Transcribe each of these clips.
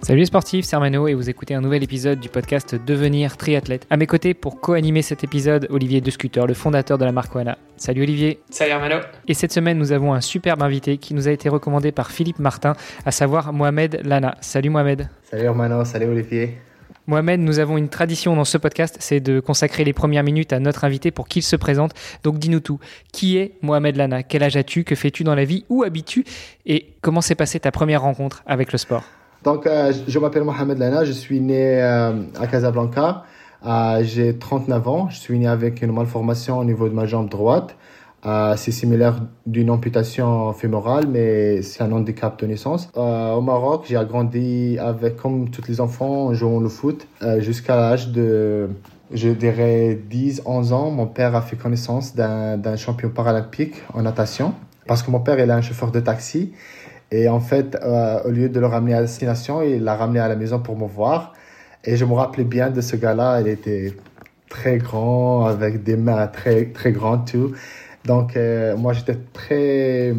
Salut les sportifs, c'est Armano et vous écoutez un nouvel épisode du podcast Devenir triathlète. À mes côtés pour co-animer cet épisode, Olivier Descuteur, le fondateur de la marque Oana. Salut Olivier. Salut Armano. Et cette semaine, nous avons un superbe invité qui nous a été recommandé par Philippe Martin, à savoir Mohamed Lana. Salut Mohamed. Salut Armano, salut Olivier. Mohamed, nous avons une tradition dans ce podcast, c'est de consacrer les premières minutes à notre invité pour qu'il se présente. Donc dis-nous tout. Qui est Mohamed Lana? Quel âge as-tu? Que fais-tu dans la vie? Où habites-tu? Et comment s'est passée ta première rencontre avec le sport? Donc, euh, je m'appelle Mohamed Lana, je suis né euh, à Casablanca. Euh, j'ai 39 ans, je suis né avec une malformation au niveau de ma jambe droite. c'est similaire d'une amputation fémorale, mais c'est un handicap de naissance. au Maroc, j'ai grandi avec, comme tous les enfants, en jouant le foot jusqu'à l'âge de, je dirais, 10-11 ans. Mon père a fait connaissance d'un champion paralympique en natation parce que mon père est un chauffeur de taxi et en fait, euh, au lieu de le ramener à destination, il l'a ramené à la maison pour me voir. Et je me rappelais bien de ce gars-là. Il était très grand, avec des mains très, très grandes, tout. Donc, euh, moi, j'étais très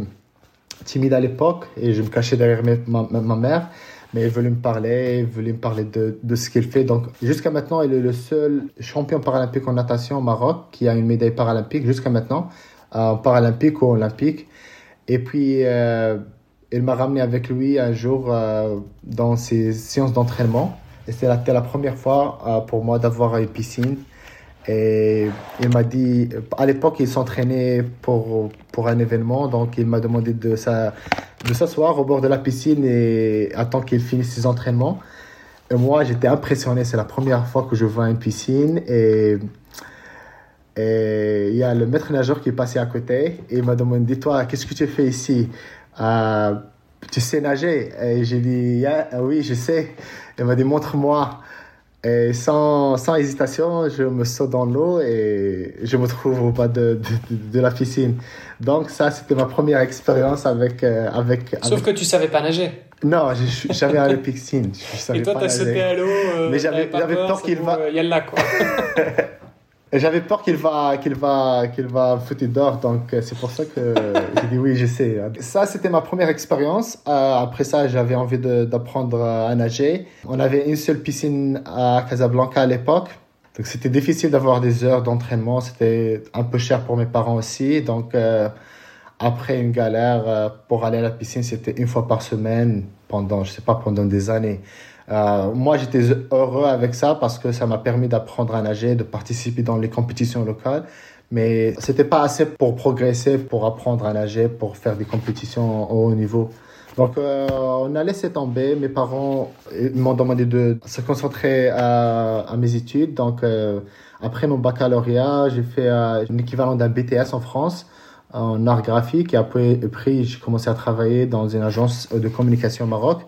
timide à l'époque et je me cachais derrière ma, ma, mère. Mais il voulait me parler, il voulait me parler de, de ce qu'il fait. Donc, jusqu'à maintenant, il est le seul champion paralympique en natation au Maroc qui a une médaille paralympique jusqu'à maintenant, euh, paralympique ou olympique. Et puis, euh, il m'a ramené avec lui un jour euh, dans ses séances d'entraînement. C'était la, première fois euh, pour moi d'avoir une piscine. Et il m'a dit, à l'époque, il s'entraînait pour, pour un événement, donc il m'a demandé de, s'asseoir au bord de la piscine et attendre qu'il finisse ses entraînements. Moi, j'étais impressionné, c'est la première fois que je vois une piscine et il y a le maître nageur qui est passé à côté et il m'a demandé Toi, qu'est-ce que tu fais ici? Euh, tu sais nager Et j'ai dit, oui, je sais. Elle m'a dit, montre-moi. Et sans, sans hésitation, je me saute dans l'eau et je me trouve au bas de, de, de la piscine. Donc ça, c'était ma première expérience avec, euh, avec... Sauf que tu savais pas nager. Non, j'avais à la piscine. et toi, t'as sauté à l'eau. Euh, Mais j'avais peur qu'il va... Il y a là, quoi. J'avais peur qu'il va, qu'il va, qu'il va foutre d'or, donc euh, c'est pour ça que j'ai dit oui, je sais. Ça, c'était ma première expérience. Euh, après ça, j'avais envie d'apprendre à nager. On avait une seule piscine à Casablanca à l'époque, donc c'était difficile d'avoir des heures d'entraînement. C'était un peu cher pour mes parents aussi, donc euh, après une galère pour aller à la piscine, c'était une fois par semaine pendant, je sais pas, pendant des années. Euh, moi, j'étais heureux avec ça parce que ça m'a permis d'apprendre à nager, de participer dans les compétitions locales. Mais c'était pas assez pour progresser, pour apprendre à nager, pour faire des compétitions au haut niveau. Donc, euh, on a laissé tomber. Mes parents m'ont demandé de se concentrer à, mes études. Donc, euh, après mon baccalauréat, j'ai fait un équivalent d'un BTS en France en art graphique. Et après, après j'ai commencé à travailler dans une agence de communication au Maroc.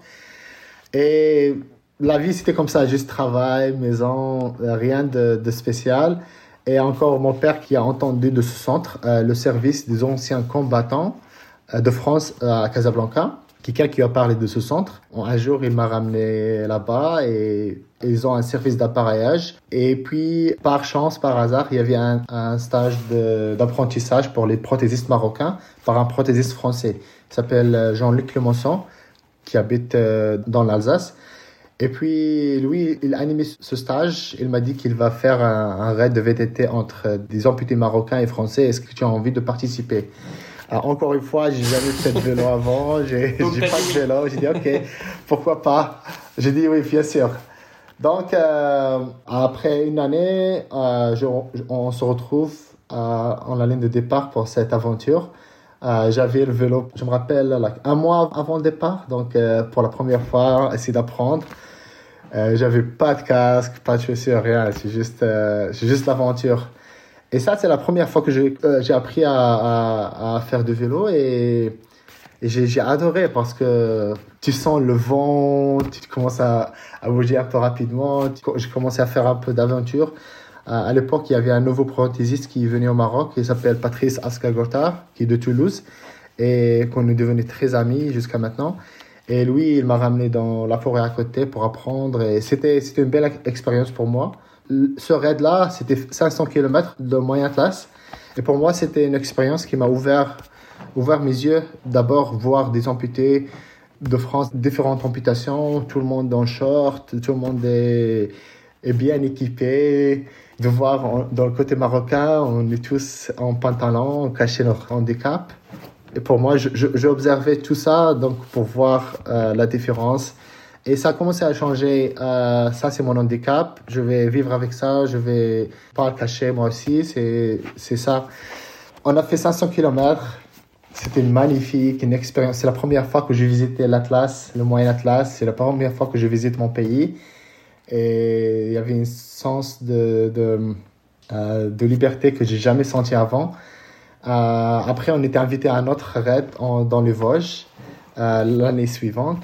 Et la vie, c'était comme ça, juste travail, maison, rien de, de, spécial. Et encore mon père qui a entendu de ce centre euh, le service des anciens combattants euh, de France euh, à Casablanca. Quelqu'un qui a parlé de ce centre. Un jour, il m'a ramené là-bas et ils ont un service d'appareillage. Et puis, par chance, par hasard, il y avait un, un stage d'apprentissage pour les prothésistes marocains par un prothésiste français. Il s'appelle Jean-Luc Clemenceau qui habite euh, dans l'Alsace. Et puis, lui, il a animé ce stage. Il m'a dit qu'il va faire un, raid de VTT entre des amputés marocains et français. Est-ce que tu as envie de participer? Alors, Encore une fois, j'ai jamais fait de vélo avant. J'ai pas de vélo. J'ai dit, OK, pourquoi pas? J'ai dit, oui, bien sûr. Donc, euh, après une année, euh, on se retrouve en la ligne de départ pour cette aventure. Euh, j'avais le vélo, je me rappelle, un mois avant le départ, donc euh, pour la première fois, essayer d'apprendre. Euh, j'avais pas de casque, pas de chaussures, rien, c'est juste, euh, c'est juste l'aventure. Et ça, c'est la première fois que j'ai, j'ai appris à, à, à, faire du vélo et, j'ai, j'ai adoré parce que tu sens le vent, tu commences à, à bouger un peu rapidement, j'ai commencé à faire un peu d'aventure à l'époque, il y avait un nouveau prothésiste qui venait au Maroc, il s'appelle Patrice Askagota, qui est de Toulouse, et qu'on est devenu très amis jusqu'à maintenant. Et lui, il m'a ramené dans la forêt à côté pour apprendre, et c'était, c'était une belle expérience pour moi. Ce raid-là, c'était 500 km de moyen classe, et pour moi, c'était une expérience qui m'a ouvert, ouvert mes yeux. D'abord, voir des amputés de France, différentes amputations, tout le monde en short, tout le monde est, est bien équipé de voir dans le côté marocain, on est tous en pantalon, cacher notre handicap. Et pour moi, j'ai observé tout ça donc pour voir euh, la différence. Et ça a commencé à changer. Euh, ça, c'est mon handicap. Je vais vivre avec ça. Je vais pas le cacher moi aussi. C'est ça. On a fait 500 km. C'était une magnifique, une expérience. C'est la première fois que j'ai visité l'Atlas, le Moyen Atlas. C'est la première fois que je visite mon pays. Et il y avait un sens de, de, euh, de liberté que j'ai jamais senti avant. Euh, après, on était invité à un autre raid dans les Vosges euh, l'année suivante.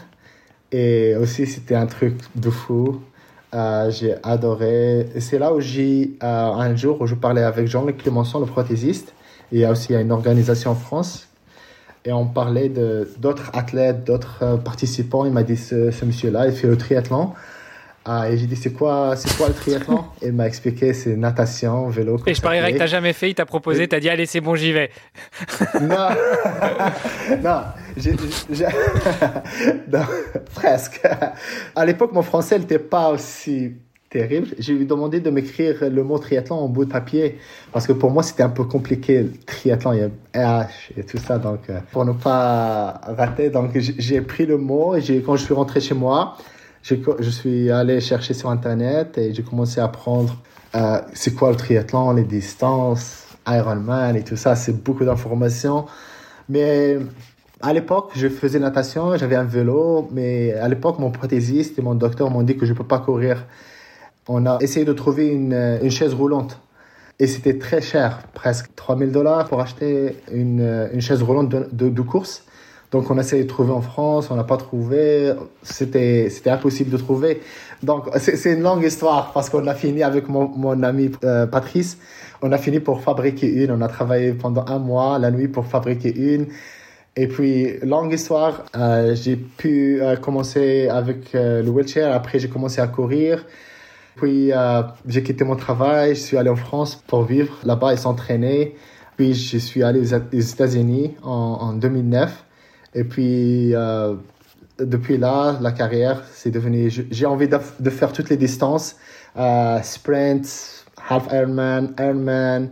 Et aussi, c'était un truc de fou. Euh, j'ai adoré. C'est là où j'ai, un jour, où je parlais avec Jean-Luc Clémenceau, le prothésiste. Il y a aussi une organisation en France. Et on parlait de, d'autres athlètes, d'autres participants. Il m'a dit, ce, ce monsieur-là, il fait le triathlon. Ah, et j'ai dit, c'est quoi, c'est quoi le triathlon? Et il m'a expliqué, c'est natation, vélo. Et je parierais que tu n'as jamais fait, il t'a proposé, tu as dit, allez, c'est bon, j'y vais. non, non, non, presque. À l'époque, mon français n'était pas aussi terrible. J'ai lui demandé de m'écrire le mot triathlon en bout de papier parce que pour moi c'était un peu compliqué le triathlon, il y a RH et tout ça donc euh, pour ne pas rater donc j'ai pris le mot et quand je suis rentré chez moi, je suis allé chercher sur Internet et j'ai commencé à apprendre euh, c'est quoi le triathlon, les distances, Ironman et tout ça. C'est beaucoup d'informations. Mais à l'époque, je faisais natation, j'avais un vélo, mais à l'époque, mon prothésiste et mon docteur m'ont dit que je ne peux pas courir. On a essayé de trouver une, une chaise roulante. Et c'était très cher, presque 3000 dollars pour acheter une, une chaise roulante de, de course. Donc on a essayé de trouver en France, on n'a pas trouvé, c'était c'était impossible de trouver. Donc c'est une longue histoire parce qu'on a fini avec mon, mon ami euh, Patrice, on a fini pour fabriquer une, on a travaillé pendant un mois la nuit pour fabriquer une. Et puis longue histoire, euh, j'ai pu euh, commencer avec le wheelchair, après j'ai commencé à courir. Puis j'ai quitté mon travail, je suis allé en France pour vivre là-bas et s'entraîner. Puis je suis allé aux États-Unis en, en 2009. Et puis, euh, depuis là, la carrière, c'est devenu. J'ai envie de, faire toutes les distances euh, sprint, half Ironman, Ironman,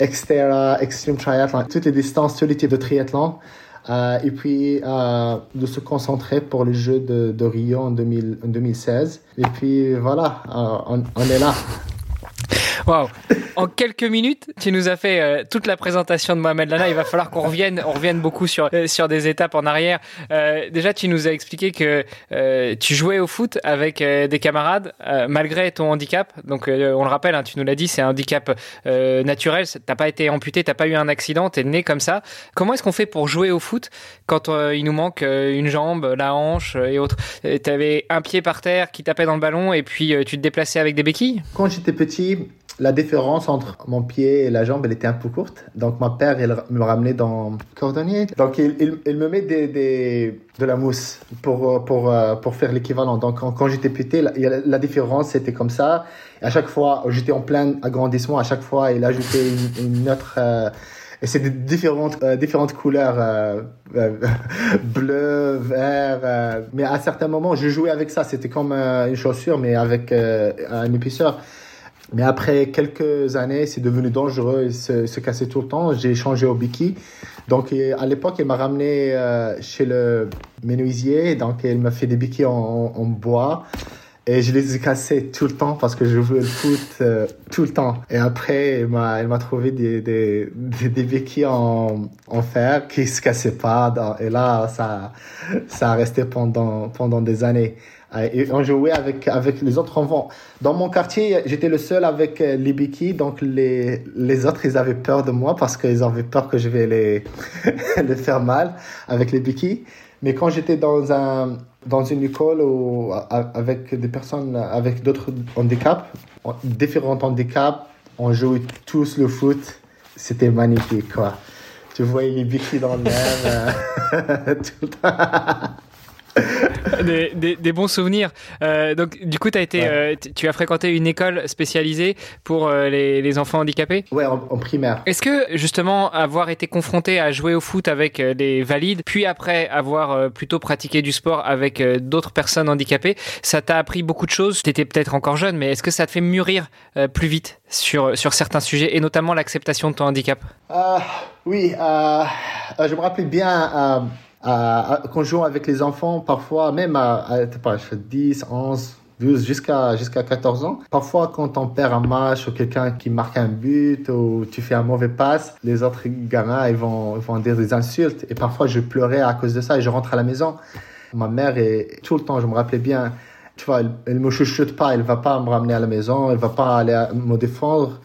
Xterra, Extreme Triathlon, toutes les distances, tous les types de triathlon. Euh, et puis de se concentrer pour les Jeux de, Rio en, 2016. Et puis voilà, on, est là. Waouh En quelques minutes, tu nous as fait euh, toute la présentation de Mohamed Lana. Il va falloir qu'on revienne, on revienne beaucoup sur euh, sur des étapes en arrière. Euh, déjà, tu nous as expliqué que tu jouais au foot avec des camarades malgré ton handicap. Donc, on le rappelle, hein, tu nous l'as dit, c'est un handicap naturel. T'as pas été amputé, t'as pas eu un accident, t'es né comme ça. Comment est-ce qu'on fait pour jouer au foot quand il nous manque une jambe, la hanche et autres? T'avais un pied par terre qui tapait dans le ballon et puis tu te déplaçais avec des béquilles? Quand j'étais petit, la différence entre mon pied et la jambe, elle était un peu courte. Donc, mon père, il me ramenait dans cordonnier. Donc, il, il, me met des, des, de la mousse pour, pour, euh, pour faire l'équivalent. Donc, quand, j'étais petit, la, différence, c'était comme ça. À chaque fois, j'étais en plein agrandissement. À chaque fois, il ajoutait une, une autre... Euh, et c'est différentes, euh, différentes couleurs, euh, bleu, vert. mais à certains moments, je jouais avec ça. C'était comme une chaussure, mais avec un épaisseur. Mais après quelques années, c'est devenu dangereux et se, se casser tout le temps. J'ai changé au biki. Donc, à l'époque, il m'a ramené euh, chez le menuisier. Donc, il m'a fait des bikis en, en, bois. Et je les ai cassés tout le temps parce que je jouais le foot euh, tout le temps. Et après, il m'a, il m'a trouvé des, des, des, des en, en fer qui se cassaient pas. Et là, ça, ça a resté pendant, pendant des années. Euh, et on jouait avec, avec les autres enfants. Dans mon quartier, j'étais le seul avec euh, les béquilles, donc les, les autres, ils avaient peur de moi parce qu'ils avaient peur que je vais les, les faire mal avec les béquilles. Mais quand j'étais dans un dans une école où, avec des personnes avec d'autres handicaps, différents handicaps. On jouait tous le foot. C'était magnifique, quoi. Tu voyais les béquilles dans l'air euh, tout le temps. des, bons souvenirs. Euh, donc, du coup, as été, euh, tu as fréquenté une école spécialisée pour euh, les, enfants handicapés? Ouais, en, primaire. Est-ce que, justement, avoir été confronté à jouer au foot avec des valides, puis après avoir plutôt pratiqué du sport avec d'autres personnes handicapées, ça t'a appris beaucoup de choses? Tu étais peut-être encore jeune, mais est-ce que ça te fait mûrir plus vite sur, certains sujets, et notamment l'acceptation de ton handicap? Oui, je me rappelle bien quand je joue avec les enfants, parfois, même à, à pas, 10, 11, 12, jusqu'à jusqu'à 14 ans. Parfois, quand on perd un match ou quelqu'un qui marque un but ou tu fais un mauvais passe, les autres gamins ils vont, vont dire des insultes. Et parfois, je pleurais à cause de ça et je rentre à la maison. Ma mère, est, tout le temps, je me rappelais bien, tu vois, elle, elle me chuchote pas, elle va pas me ramener à la maison, elle va pas aller me défendre.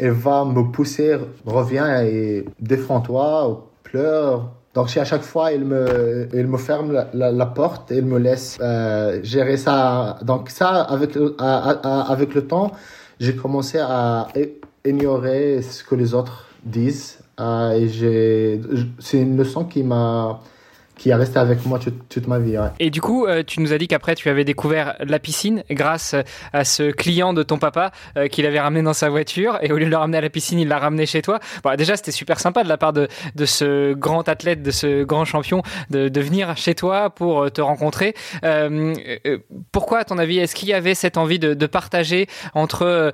Elle va me pousser, reviens et défends-toi, pleure, donc, à chaque fois, il me, il me ferme la, porte et il me laisse euh, gérer ça. Donc, ça, avec, avec le temps, j'ai commencé à ignorer ce que les autres disent. Euh, et c'est une leçon qui m'a qui est resté avec moi toute, ma vie. Et du coup, euh, tu nous as dit qu'après, tu avais découvert la piscine grâce à ce client de ton papa euh, qu'il avait ramené dans sa voiture. Et au lieu de le ramener à la piscine, il l'a ramené chez toi. Bon, déjà, c'était super sympa de la part de, ce grand athlète, de ce grand champion, de, venir chez toi pour euh, te rencontrer. Euh, pourquoi, à ton avis, est-ce qu'il y avait cette envie de, partager entre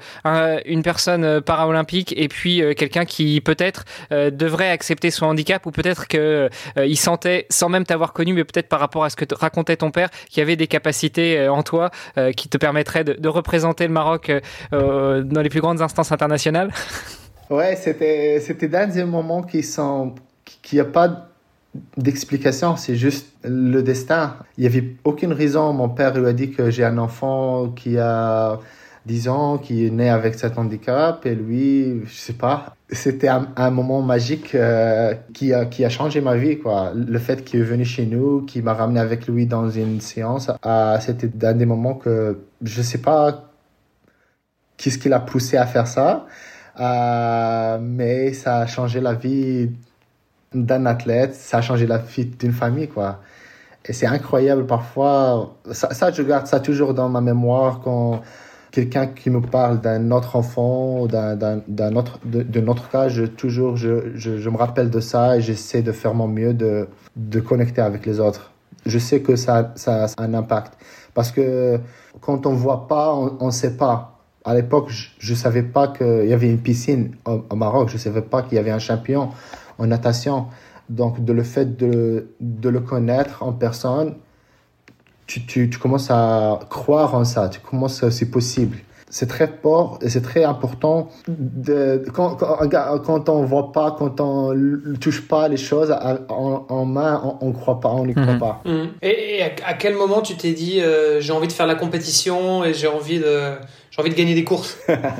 une personne paraolympique et puis quelqu'un qui peut-être devrait accepter son handicap ou peut-être qu'il sentait sans même t'avoir connu, mais peut-être par rapport à ce que te racontait ton père, qui avait des capacités euh, en toi euh, qui te permettraient de, représenter le Maroc euh, dans les plus grandes instances internationales Ouais, c'était dans des moments qui sont qui a pas d'explication, c'est juste le destin. Il y avait aucune raison. Mon père lui a dit que j'ai un enfant qui a 10 ans, qui est né avec cet handicap, et lui, je sais pas, c'était un, moment magique euh, qui, a, qui a changé ma vie. Quoi. Le fait qu'il est venu chez nous, qu'il m'a ramené avec lui dans une séance, c'était un des moments que je sais pas qu'est-ce qui l'a poussé à faire ça, euh, mais ça a changé la vie d'un athlète, ça a changé la vie d'une famille. Quoi. Et c'est incroyable parfois. Ça, ça, je garde ça toujours dans ma mémoire quand quelqu'un qui me parle d'un autre enfant, d'un autre, de, notre cas, je, toujours, je, je, me rappelle de ça et j'essaie de faire mon mieux de, de connecter avec les autres. Je sais que ça, ça a un impact. Parce que quand on voit pas, on ne sait pas. À l'époque, je ne savais pas qu'il y avait une piscine au, Maroc. Je ne savais pas qu'il y avait un champion en natation. Donc, de le fait de, de le connaître en personne, tu, tu, tu, commences à croire en ça, tu commences, euh, c'est possible. C'est très fort et c'est très important de, quand, quand, quand on voit pas, quand on touche pas les choses en, main, on, ne croit pas, on n'y croit mhm. pas. Mhm. Et, à, quel moment tu t'es dit euh, j'ai envie de faire la compétition et j'ai envie de j'ai envie de gagner des courses?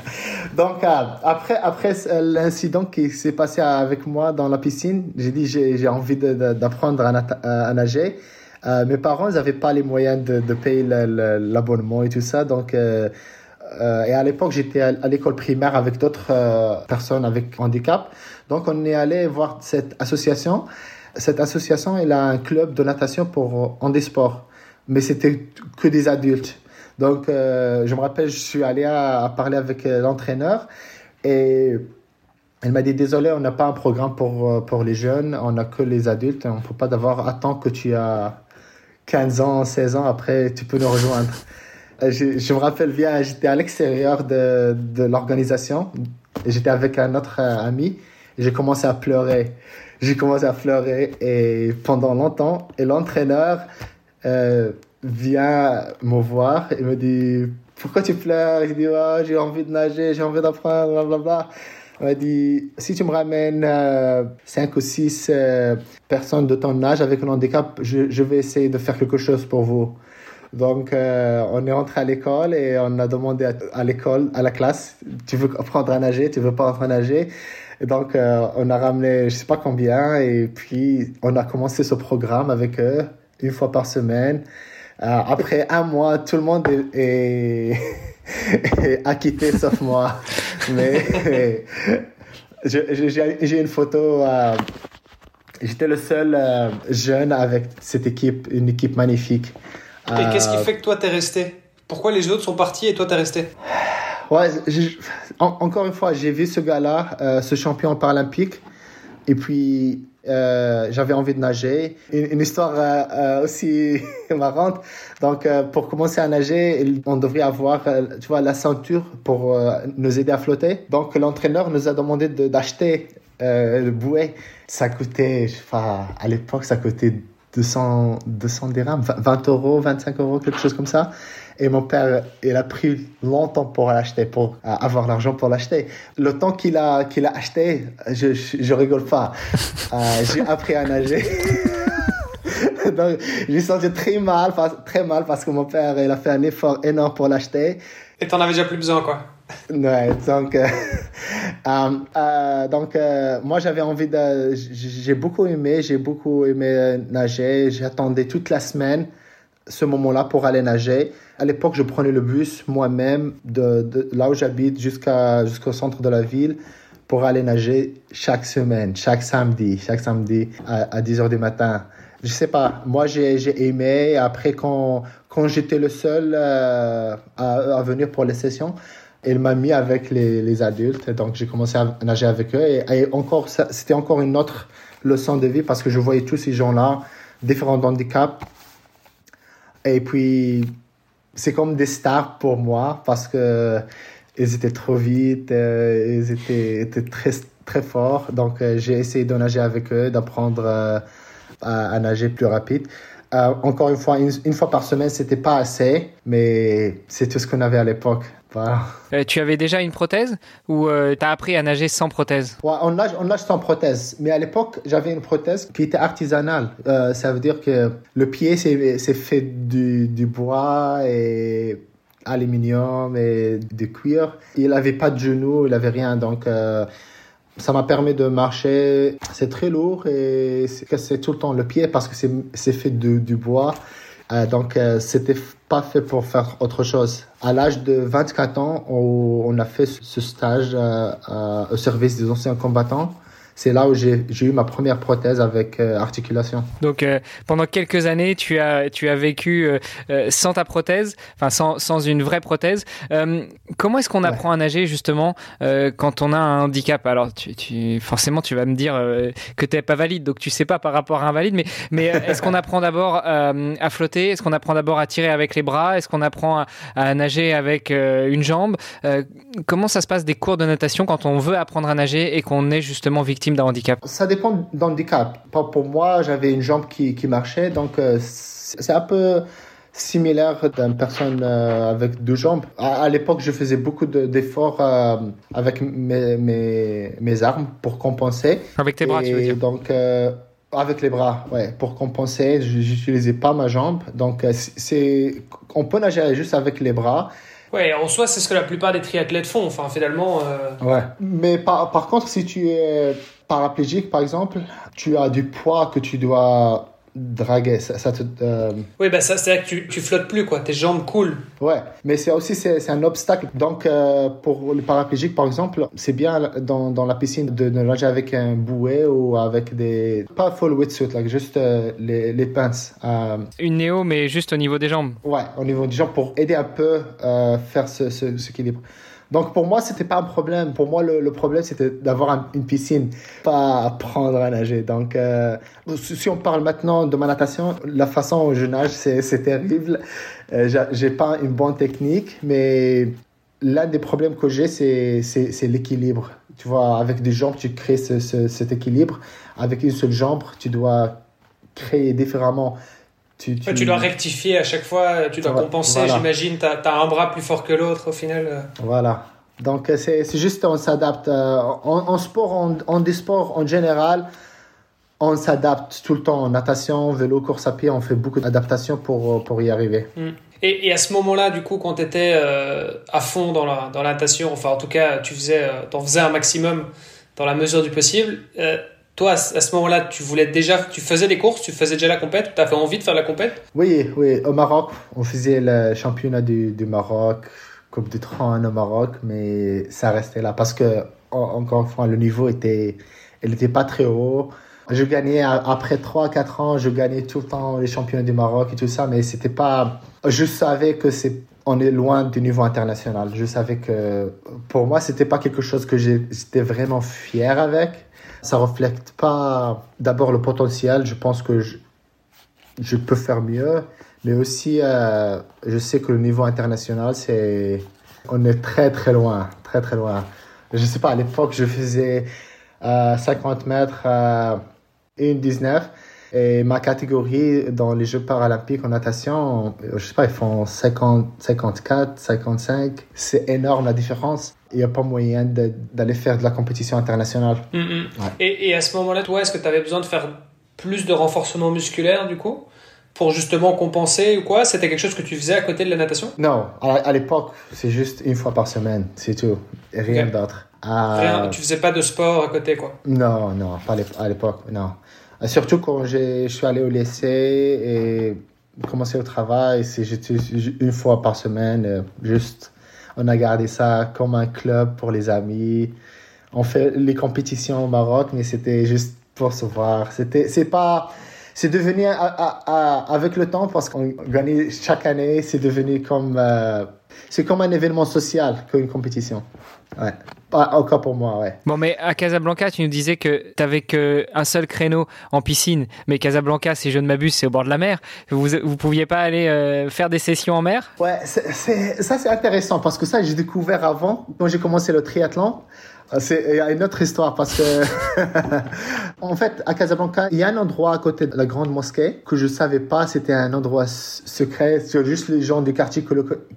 Donc euh, après après l'incident qui s'est passé avec moi dans la piscine, j'ai dit j'ai envie d'apprendre à, à, nager. Euh, mes parents n'avaient pas les moyens de, de payer l'abonnement et tout ça. Donc, euh, euh, et à l'époque, j'étais à, l'école primaire avec d'autres personnes avec handicap. Donc, on est allé voir cette association. Cette association, elle a un club de natation pour handisport. Mais c'était que des adultes. Donc, je me rappelle, je suis allé à, parler avec l'entraîneur et elle m'a dit désolé, on n'a pas un programme pour, pour les jeunes, on n'a que les adultes, on ne peut pas d'avoir attends que tu as 15 ans, 16 ans après, tu peux nous rejoindre. Euh, je, je me rappelle bien, j'étais à l'extérieur de, de l'organisation. J'étais avec un autre euh, ami. J'ai commencé à pleurer. J'ai commencé à pleurer et pendant longtemps. Et l'entraîneur euh, vient me voir et me dit Pourquoi tu pleures Je dis oh, J'ai envie de nager, j'ai envie d'apprendre, blablabla. On m'a dit, si tu me ramènes euh, 5 ou 6 euh, personnes de ton âge avec un handicap, je, je, vais essayer de faire quelque chose pour vous. Donc, euh, on est rentré à l'école et on a demandé à, l'école, à la classe, tu veux apprendre à nager, tu veux pas apprendre à nager. Et donc, euh, on a ramené, je sais pas combien, et puis on a commencé ce programme avec eux une fois par semaine. Après un mois, tout le monde est, est, acquitté sauf moi. Mais j'ai une photo. J'étais le seul jeune avec cette équipe, une équipe magnifique. Et qu'est-ce qui fait que toi t'es resté? Pourquoi les autres sont partis et toi t'es resté? Ouais, encore une fois, j'ai vu ce gars-là, euh, ce champion paralympique, et puis euh, j'avais envie de nager. Une, histoire euh, aussi marrante. Donc, pour commencer à nager, on devrait avoir, tu vois, la ceinture pour nous aider à flotter. Donc, l'entraîneur nous a demandé d'acheter le bouet. Ça coûtait, enfin, à l'époque, ça coûtait 200, 200 dirhams, 20 euros, 25 euros, quelque chose comme ça. Et mon père, il a pris longtemps pour l'acheter, pour avoir l'argent pour l'acheter. Le temps qu'il a, qu'il a acheté, je, je, rigole pas. Euh, j'ai appris à nager. Donc, j'ai senti très mal, très mal parce que mon père, il a fait un effort énorme pour l'acheter. Et t'en avais déjà plus besoin, quoi. Ouais, donc, euh, euh, euh donc moi j'avais envie de. J'ai beaucoup aimé, j'ai beaucoup aimé nager. J'attendais toute la semaine ce moment-là pour aller nager. À l'époque, je prenais le bus moi-même de, de, là où j'habite jusqu'à jusqu'au centre de la ville pour aller nager chaque semaine, chaque samedi, chaque samedi à, à 10 h du matin. Je sais pas, moi j'ai aimé. Après, quand, quand j'étais le seul à, à venir pour les sessions, il m'a mis avec les, les adultes, donc j'ai commencé à nager avec eux. Et, encore, c'était encore une autre leçon de vie parce que je voyais tous ces gens-là, différents handicaps. Et puis, c'est comme des stars pour moi parce que ils étaient trop vite, euh, ils étaient, étaient, très, très forts. Donc, euh, j'ai essayé de nager avec eux, d'apprendre euh, à, nager plus rapide. encore une fois, une, une fois par semaine, c'était pas assez, mais c'est tout ce qu'on avait à l'époque. Euh, tu avais déjà une prothèse ou euh, tu as appris à nager sans prothèse? On, nage, on nage sans prothèse. Mais à l'époque, j'avais une prothèse qui était artisanale. Euh, ça veut dire que le pied, c'est fait du, du bois et aluminium et de cuir. Il n'avait pas de genoux, il n'avait rien. Donc, ça m'a permis de marcher. C'est très lourd et c'est tout le temps le pied parce que c'est fait de, du bois. Euh, donc, euh, c'était pas fait pour faire autre chose. À l'âge de 24 ans, on, a fait ce stage euh, au service des anciens combattants c'est là où j'ai eu ma première prothèse avec euh, articulation. Donc euh, pendant quelques années, tu as, tu as vécu euh, sans ta prothèse, enfin sans, sans une vraie prothèse. comment est-ce qu'on apprend à nager justement quand on a un handicap? Alors tu, tu, forcément, tu vas me dire que tu n'es pas valide, donc tu sais pas par rapport à un valide, mais, mais est-ce qu'on apprend d'abord à flotter? Est-ce qu'on apprend d'abord à tirer avec les bras? Est-ce qu'on apprend à, à, nager avec une jambe? Comment ça se passe des cours de natation quand on veut apprendre à nager et qu'on est justement victime d'un handicap? Ça dépend d'handicap. Pour moi, j'avais une jambe qui, qui marchait, donc euh, c'est un peu similaire d'une personne euh, avec deux jambes. À, l'époque, je faisais beaucoup d'efforts euh, avec mes, mes, mes, armes pour compenser. Avec tes bras, tu veux dire? Donc, avec les bras, ouais, pour compenser, j'utilisais pas ma jambe. Donc, c'est, on peut nager juste avec les bras. Ouais, en soi, c'est ce que la plupart des triathlètes font. Enfin, finalement. Ouais. Mais par, par contre, si tu es paraplégique, par exemple, tu as du poids que tu dois draguer. Ça, te, euh, Oui, bah ça, c'est que tu, tu flottes plus, quoi. Tes jambes coulent. Ouais, mais c'est aussi c'est, un obstacle. Donc, euh, pour le paraplégique, par exemple, c'est bien dans, dans la piscine de, nager avec un bouet ou avec des. Pas full wetsuit, là, juste euh, les, les pinces. Une néo, mais juste au niveau des jambes. Ouais, au niveau des jambes pour aider un peu à faire ce, ce, ce équilibre. Donc pour moi, c'était pas un problème. Pour moi, le, problème, c'était d'avoir une piscine, pas apprendre à nager. Donc euh, si on parle maintenant de ma natation, la façon dont je nage, c'est terrible. Euh, j'ai pas une bonne technique, mais l'un des problèmes que j'ai, c'est l'équilibre. Tu vois, avec des jambes, tu crées cet équilibre. Avec une seule jambe, tu dois créer différemment. Tu, tu... dois rectifier à chaque fois, tu dois compenser, j'imagine. Tu as, un bras plus fort que l'autre au final. Euh. Voilà. Donc c'est juste, on s'adapte. Euh, en, sport, en, en des sports en général, on s'adapte tout le temps. En natation, vélo, course à pied, on fait beaucoup d'adaptations pour, pour y arriver. Hmm. Et, et, à ce moment-là, du coup, quand tu étais euh, à fond dans la, dans la natation, enfin en tout cas, tu faisais, en faisais un maximum dans la mesure du possible, toi, à ce moment-là, tu voulais déjà, tu faisais des courses, tu faisais déjà la compète, tu avais envie de faire la compète? Oui, oui. Au Maroc, on faisait le championnat du, du Maroc, Coupe du Trône au Maroc, mais ça restait là parce que, encore une fois, le niveau était, il n'était pas très haut. Je gagnais après 3-4 ans, je gagnais tout le temps les championnats du Maroc et tout ça, mais c'était pas. Je savais que c'est on est loin du niveau international. Je savais que pour moi, c'était pas quelque chose que j'étais vraiment fier avec. Ça reflète pas d'abord le potentiel. Je pense que je, peux faire mieux, mais aussi euh, je sais que le niveau international, c'est on est très très loin, très très loin. Je sais pas, à l'époque, je faisais 50 euh, mètres. Euh, 1,19. Et ma catégorie dans les Jeux paralympiques en natation, je sais pas, ils font 50, 54, 55. C'est énorme la différence. Il n'y a pas moyen d'aller faire de la compétition internationale. Mm, mm. Et, et, à ce moment-là, toi, est-ce que tu avais besoin de faire plus de renforcement musculaire du coup pour justement compenser ou quoi? C'était quelque chose que tu faisais à côté de la natation? Non, à, l'époque, c'est juste une fois par semaine, c'est tout. Rien d'autre. Rien, tu faisais pas de sport à côté quoi? Non, non, pas à l'époque, non. Euh, surtout quand je suis allé au lycée et commencé au travail, c'est une fois par semaine, euh, juste on a gardé ça comme un club pour les amis. On fait les compétitions au Maroc, mais c'était juste pour se voir. C'était, c'est pas, c'est devenu avec le temps parce qu'on gagnait chaque année, c'est devenu comme, euh, c'est comme un événement social qu'une compétition. Ouais. encore pour moi, ouais. Bon, mais à Casablanca, tu nous disais que tu n'avais qu'un seul créneau en piscine, mais Casablanca, si je ne m'abuse, c'est au bord de la mer. Vous ne pouviez pas aller euh, faire des sessions en mer? Ouais, ça c'est intéressant parce que ça, j'ai découvert avant, quand j'ai commencé le triathlon. Euh, c'est, il y a une autre histoire parce que, en fait, à Casablanca, il y a un endroit à côté de la grande mosquée que je savais pas, c'était un endroit secret, c'est juste les gens du quartier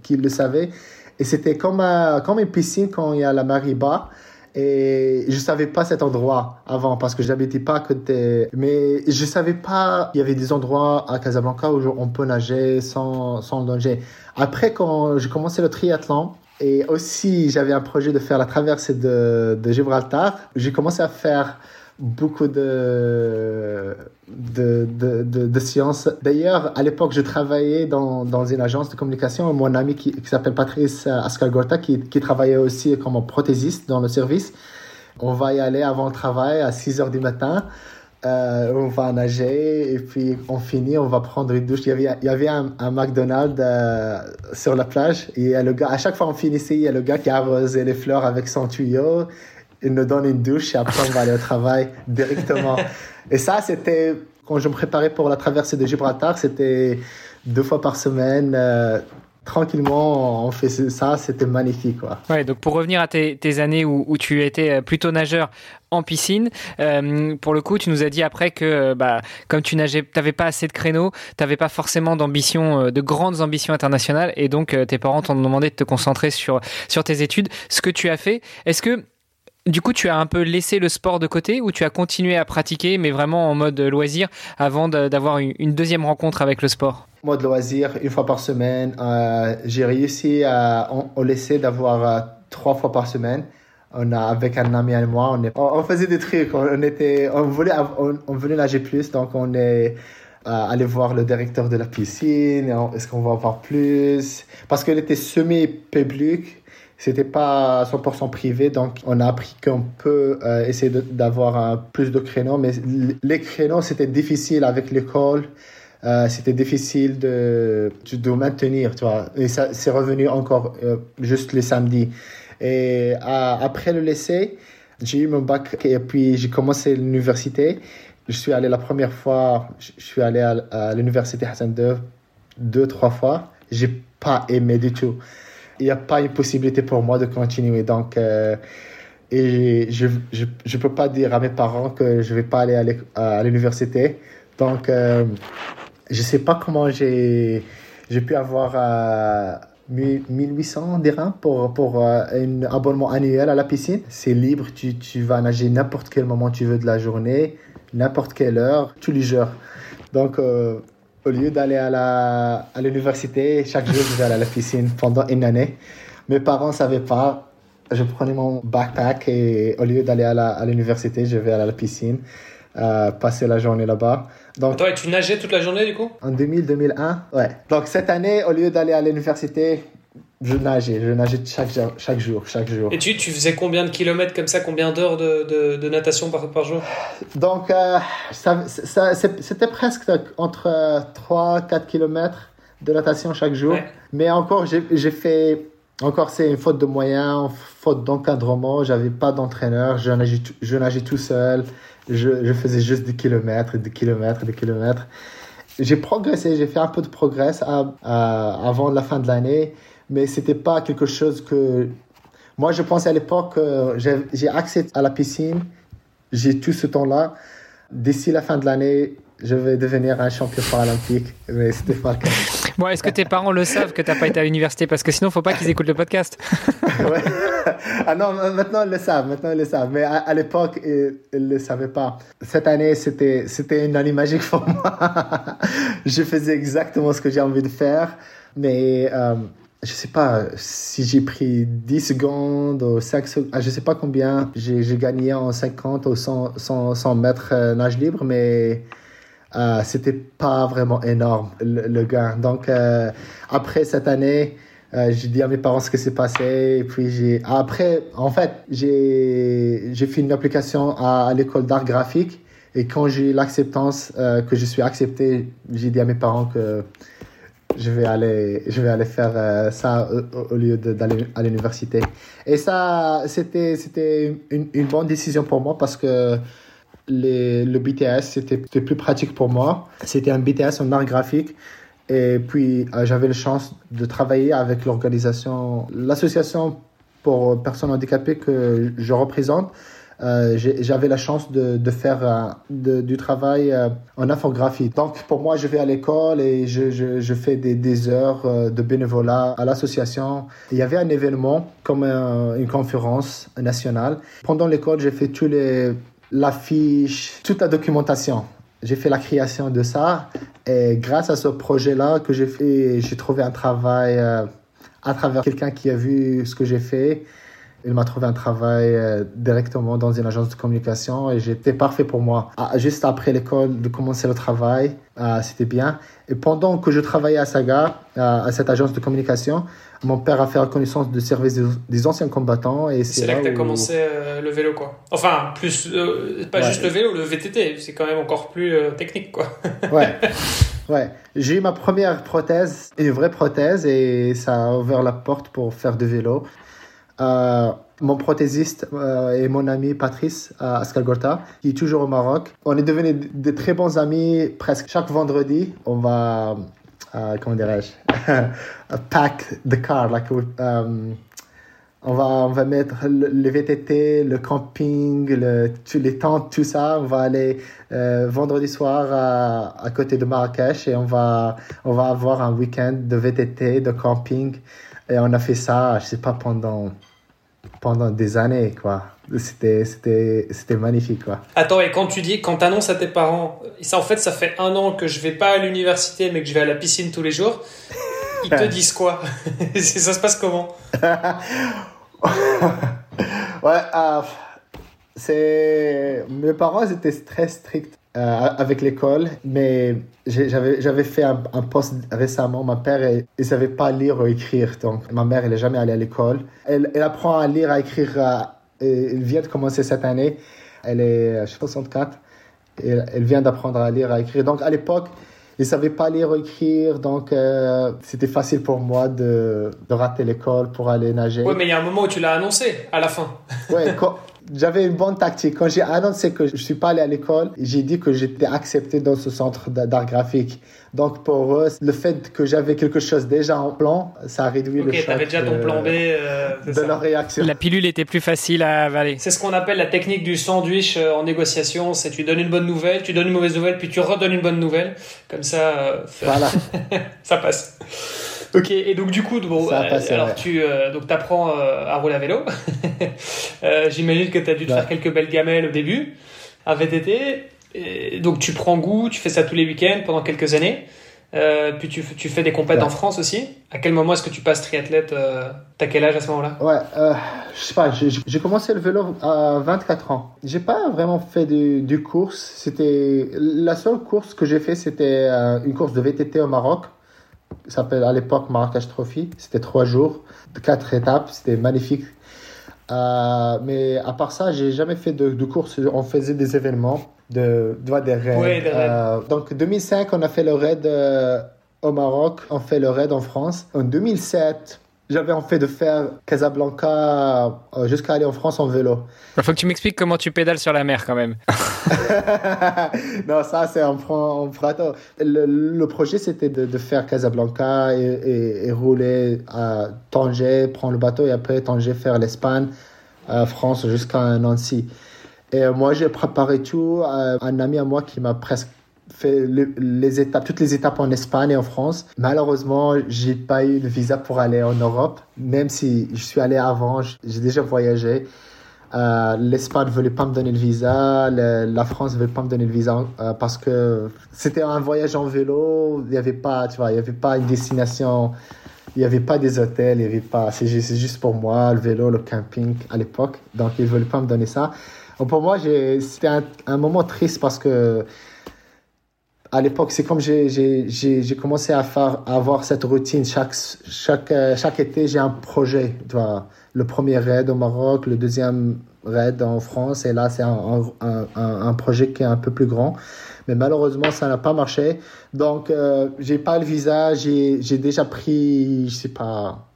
qui le savaient. Et c'était comme, comme une piscine quand il y a la marée bas. Et je savais pas cet endroit avant parce que je n'habitais pas à côté. Mais je savais pas il y avait des endroits à Casablanca où on peut nager sans, sans danger. Après, quand j'ai commencé le triathlon, et aussi j'avais un projet de faire la traversée de, de Gibraltar, j'ai commencé à faire beaucoup de, de, de, de, sciences. D'ailleurs, à l'époque, je travaillais dans, dans une agence de communication. Mon ami qui, qui s'appelle Patrice Ascalgorta, qui, qui travaillait aussi comme prothésiste dans le service. On va y aller avant le travail à 6 heures du matin. Euh, on va nager et puis on finit, on va prendre une douche. Il y avait, il y avait un, un McDonald's euh, sur la plage et le gars, à chaque fois on finissait, il y a le gars qui arrosait les fleurs avec son tuyau il nous donne une douche et après on va aller au travail directement. et ça, c'était quand je me préparais pour la traversée de Gibraltar, c'était deux fois par semaine. Euh, tranquillement, on fait ça, c'était magnifique. Quoi. Ouais, donc pour revenir à tes, années où, tu étais euh, plutôt nageur en piscine, euh, pour le coup, tu nous as dit après que bah, comme tu nageais, t'avais pas assez de créneaux, tu n'avais pas forcément d'ambition, de grandes ambitions internationales, et donc tes parents t'ont demandé de te concentrer sur, sur tes études. Ce que tu as fait, est-ce que du coup, tu as un peu laissé le sport de côté ou tu as continué à pratiquer, mais vraiment en mode loisir, avant d'avoir une deuxième rencontre avec le sport? Mode loisir, une fois par semaine. Euh, j'ai réussi à on, laisser d'avoir euh, trois fois par semaine. On a avec un ami et moi, on, on, faisait des trucs. On était, on voulait, on, voulait nager plus, donc on est euh, allé voir le directeur de la piscine. Est-ce qu'on va en voir plus? Parce qu'elle était semi-publique c'était pas 100% privé, donc on a appris qu'on peut euh, essayer d'avoir plus de créneaux, mais les créneaux, c'était difficile avec l'école. Euh, c'était difficile de, de maintenir, tu vois. Et ça, c'est revenu encore euh, juste les samedis. Et après le lycée, j'ai eu mon bac et puis j'ai commencé l'université. Je suis allé la première fois, je suis allé à, à l'université Hassan II deux, trois fois. J'ai pas aimé du tout il n'y a pas une possibilité pour moi de continuer. Donc, euh, et je ne peux pas dire à mes parents que je ne vais pas aller à l'université. Donc, euh, je ne sais pas comment j'ai pu avoir euh, 1800 dirhams pour, pour euh, un abonnement annuel à la piscine. C'est libre, tu, tu vas nager n'importe quel moment tu veux de la journée, n'importe quelle heure, tous les jours. Donc, au lieu d'aller à l'université, chaque jour, je vais aller à la piscine pendant une année. Mes parents ne savaient pas. Je prenais mon backpack et au lieu d'aller à l'université, je vais à la piscine, euh, passer la journée là-bas. Donc, Toi, et tu nageais toute la journée du coup? En 2000-2001, ouais. Donc cette année, au lieu d'aller à l'université, je nageais, je nageais chaque, chaque jour, chaque jour. Et tu, tu faisais combien de kilomètres comme ça, combien d'heures de, de, de, natation par, par jour? Donc, euh, ça, ça, c'était presque entre 3-4 kilomètres de natation chaque jour. Mais encore, j'ai fait. Encore, c'est une faute de moyens, faute d'encadrement. J'avais pas d'entraîneur. Je nageais, je nageais tout seul. Je, je, faisais juste des kilomètres, des kilomètres, des kilomètres. J'ai progressé, j'ai fait un peu de progrès avant la fin de l'année mais c'était pas quelque chose que. Moi, je pensais à l'époque, j'ai accès à la piscine, j'ai tout ce temps-là. D'ici la fin de l'année, je vais devenir un champion paralympique, mais c'était pas le cas. Bon, est-ce que tes parents le savent que tu n'as pas été à l'université? Parce que sinon, il faut pas qu'ils écoutent le podcast. ouais. Ah non, maintenant ils le savent, maintenant ils le savent. Mais à, l'époque, ils ne le savaient pas. Cette année, c'était, c'était une année magique pour moi. je faisais exactement ce que j'ai envie de faire. Mais euh, je sais pas si j'ai pris 10 secondes ou 5 secondes, ah, je sais pas combien j'ai gagné en 50 ou 100, 100, 100 mètres euh, nage libre, mais euh, c'était pas vraiment énorme le, gain. Donc euh, après cette année, euh, j'ai dit à mes parents ce qui s'est passé. Puis après, en fait, j'ai j'ai fait une application à, à l'école d'art graphique. Et quand j'ai eu l'acceptance que je suis accepté, j'ai dit à mes parents que je vais aller, je vais aller faire euh, ça au, lieu d'aller à l'université. Et ça, c'était, c'était une, bonne décision pour moi parce que le BTS, c'était plus pratique pour moi. C'était un BTS en art graphique. Et puis, euh, j'avais la chance de travailler avec l'organisation, l'association pour personnes handicapées que je représente. Euh, j'avais la chance de, faire euh, du travail euh, en infographie. Donc pour moi, je vais à l'école et je fais des, des, heures de bénévolat à l'association. Il y avait un événement comme une conférence nationale. Pendant l'école, j'ai fait tous les l'affiche, toute la documentation. J'ai fait la création de ça et grâce à ce projet-là que j'ai fait, j'ai trouvé un travail à travers quelqu'un qui a vu ce que j'ai fait il m'a trouvé un travail euh, directement dans une agence de communication et j'étais parfait pour moi. Ah, juste après l'école, de commencer le travail, ah, c'était bien. Et pendant que je travaillais à Saga, ah, à cette agence de communication, mon père a fait reconnaissance de service des, anciens combattants. et C'est là, que tu as commencé euh, le vélo, quoi. Enfin, plus, euh, pas juste le vélo, le VTT, c'est quand même encore plus technique, quoi. ouais. Ouais, j'ai eu ma première prothèse, une vraie prothèse, et ça a ouvert la porte pour faire du vélo. Euh, mon prothésiste euh, et mon ami Patrice à Ascalgorta, qui est toujours au Maroc. On est devenus de très bons amis presque chaque vendredi. On va, euh, comment dirais-je, pack the car. On, va, on va mettre le, VTT, le camping, le, les tentes, tout ça. On va aller vendredi soir à, à, côté de Marrakech et on va, on va avoir un week-end de VTT, de camping. Et on a fait ça, je sais pas, pendant pendant des années, quoi. C'était, c'était, c'était magnifique, quoi. Attends, et quand tu dis, quand tu annonces à tes parents, ça, en fait, ça fait un an que je vais pas à l'université, mais que je vais à la piscine tous les jours, ils te disent quoi? Ça se passe comment? Ouais, euh, c'est... Mes parents étaient très stricts euh, avec l'école, mais j'avais, fait un, poste récemment. Ma père, elle ne savait pas lire ou écrire. Donc, ma mère, elle n'est jamais allée à l'école. Elle, elle, apprend à lire, à écrire. Euh, elle vient de commencer cette année. Elle est 64. Et elle vient d'apprendre à lire, à écrire. Donc, à l'époque, il ne savait pas lire ou écrire, donc euh, c'était facile pour moi de, de rater l'école pour aller nager. Oui, mais il y a un moment où tu l'as annoncé, à la fin. oui, j'avais une bonne tactique. Quand j'ai annoncé que je suis pas allé à l'école, j'ai dit que j'étais accepté dans ce centre d'art graphique. Donc pour eux, le fait que j'avais quelque chose déjà en plan, ça a réduit le choc. Ok, avais déjà ton plan B euh, de leur réaction. La pilule était plus facile à avaler. C'est ce qu'on appelle la technique du sandwich euh, en négociation. C'est tu donnes une bonne nouvelle, tu donnes une mauvaise nouvelle, puis tu redonnes une bonne nouvelle. Comme ça, euh, voilà. ça passe. Ok, et donc du coup, bon, euh, alors tu euh, donc apprends euh, à rouler à vélo. J'imagine que tu as dû te faire quelques belles gamelles au début, à VTT. Et, donc tu prends goût, tu fais ça tous les week-ends pendant quelques années. Ça. Euh, puis tu, tu, fais des compètes en France aussi. À quel moment est-ce que tu passes triathlète euh, T'as quel âge à ce moment-là? Ouais, euh, je sais pas. J'ai commencé le vélo à 24 ans. J'ai pas vraiment fait du, du course. C'était la seule course que j'ai fait, c'était une course de VTT au Maroc. S'appelle à l'époque Marrakech Trophy. C'était trois jours, quatre étapes. C'était magnifique. Euh, mais à part ça, j'ai jamais fait de, de course. On faisait des événements de, de des raids. Des raids. Euh, donc 2005, on a fait le raid euh, au Maroc, on fait le raid en France. En 2007, j'avais en fait de faire Casablanca euh, jusqu'à aller en France en vélo. Il faut que tu m'expliques comment tu pédales sur la mer quand même. non, ça c'est un prato. Le, le projet c'était de, de, faire Casablanca et, et, et, rouler à Tanger, prendre le bateau et après Tanger faire l'Espagne, France jusqu'à Nancy. Et moi, j'ai préparé tout. Euh, un ami à moi qui m'a presque fait les étapes, toutes les étapes en Espagne et en France. Malheureusement, j'ai pas eu de visa pour aller en Europe, même si je suis allé avant, j'ai déjà voyagé. Euh, L'Espagne ne voulait pas me donner le visa, la France ne voulait pas me donner le visa euh, parce que c'était un voyage en vélo, il n'y avait pas, tu vois, il y avait pas une destination, il n'y avait pas des hôtels, il y avait pas, c'est juste, pour moi, le vélo, le camping à l'époque, donc ils voulaient pas me donner ça. Pour moi, c'était un, moment triste parce que à l'époque, c'est comme j'ai commencé à, faire, à avoir cette routine. Chaque, chaque, chaque été, j'ai un projet. Tu vois, le premier raid au Maroc, le deuxième raid en France, et là, c'est un, un, un, projet qui est un peu plus grand. Mais malheureusement, ça n'a pas marché. Donc, euh, j'ai pas le visa. J'ai déjà pris, je sais pas,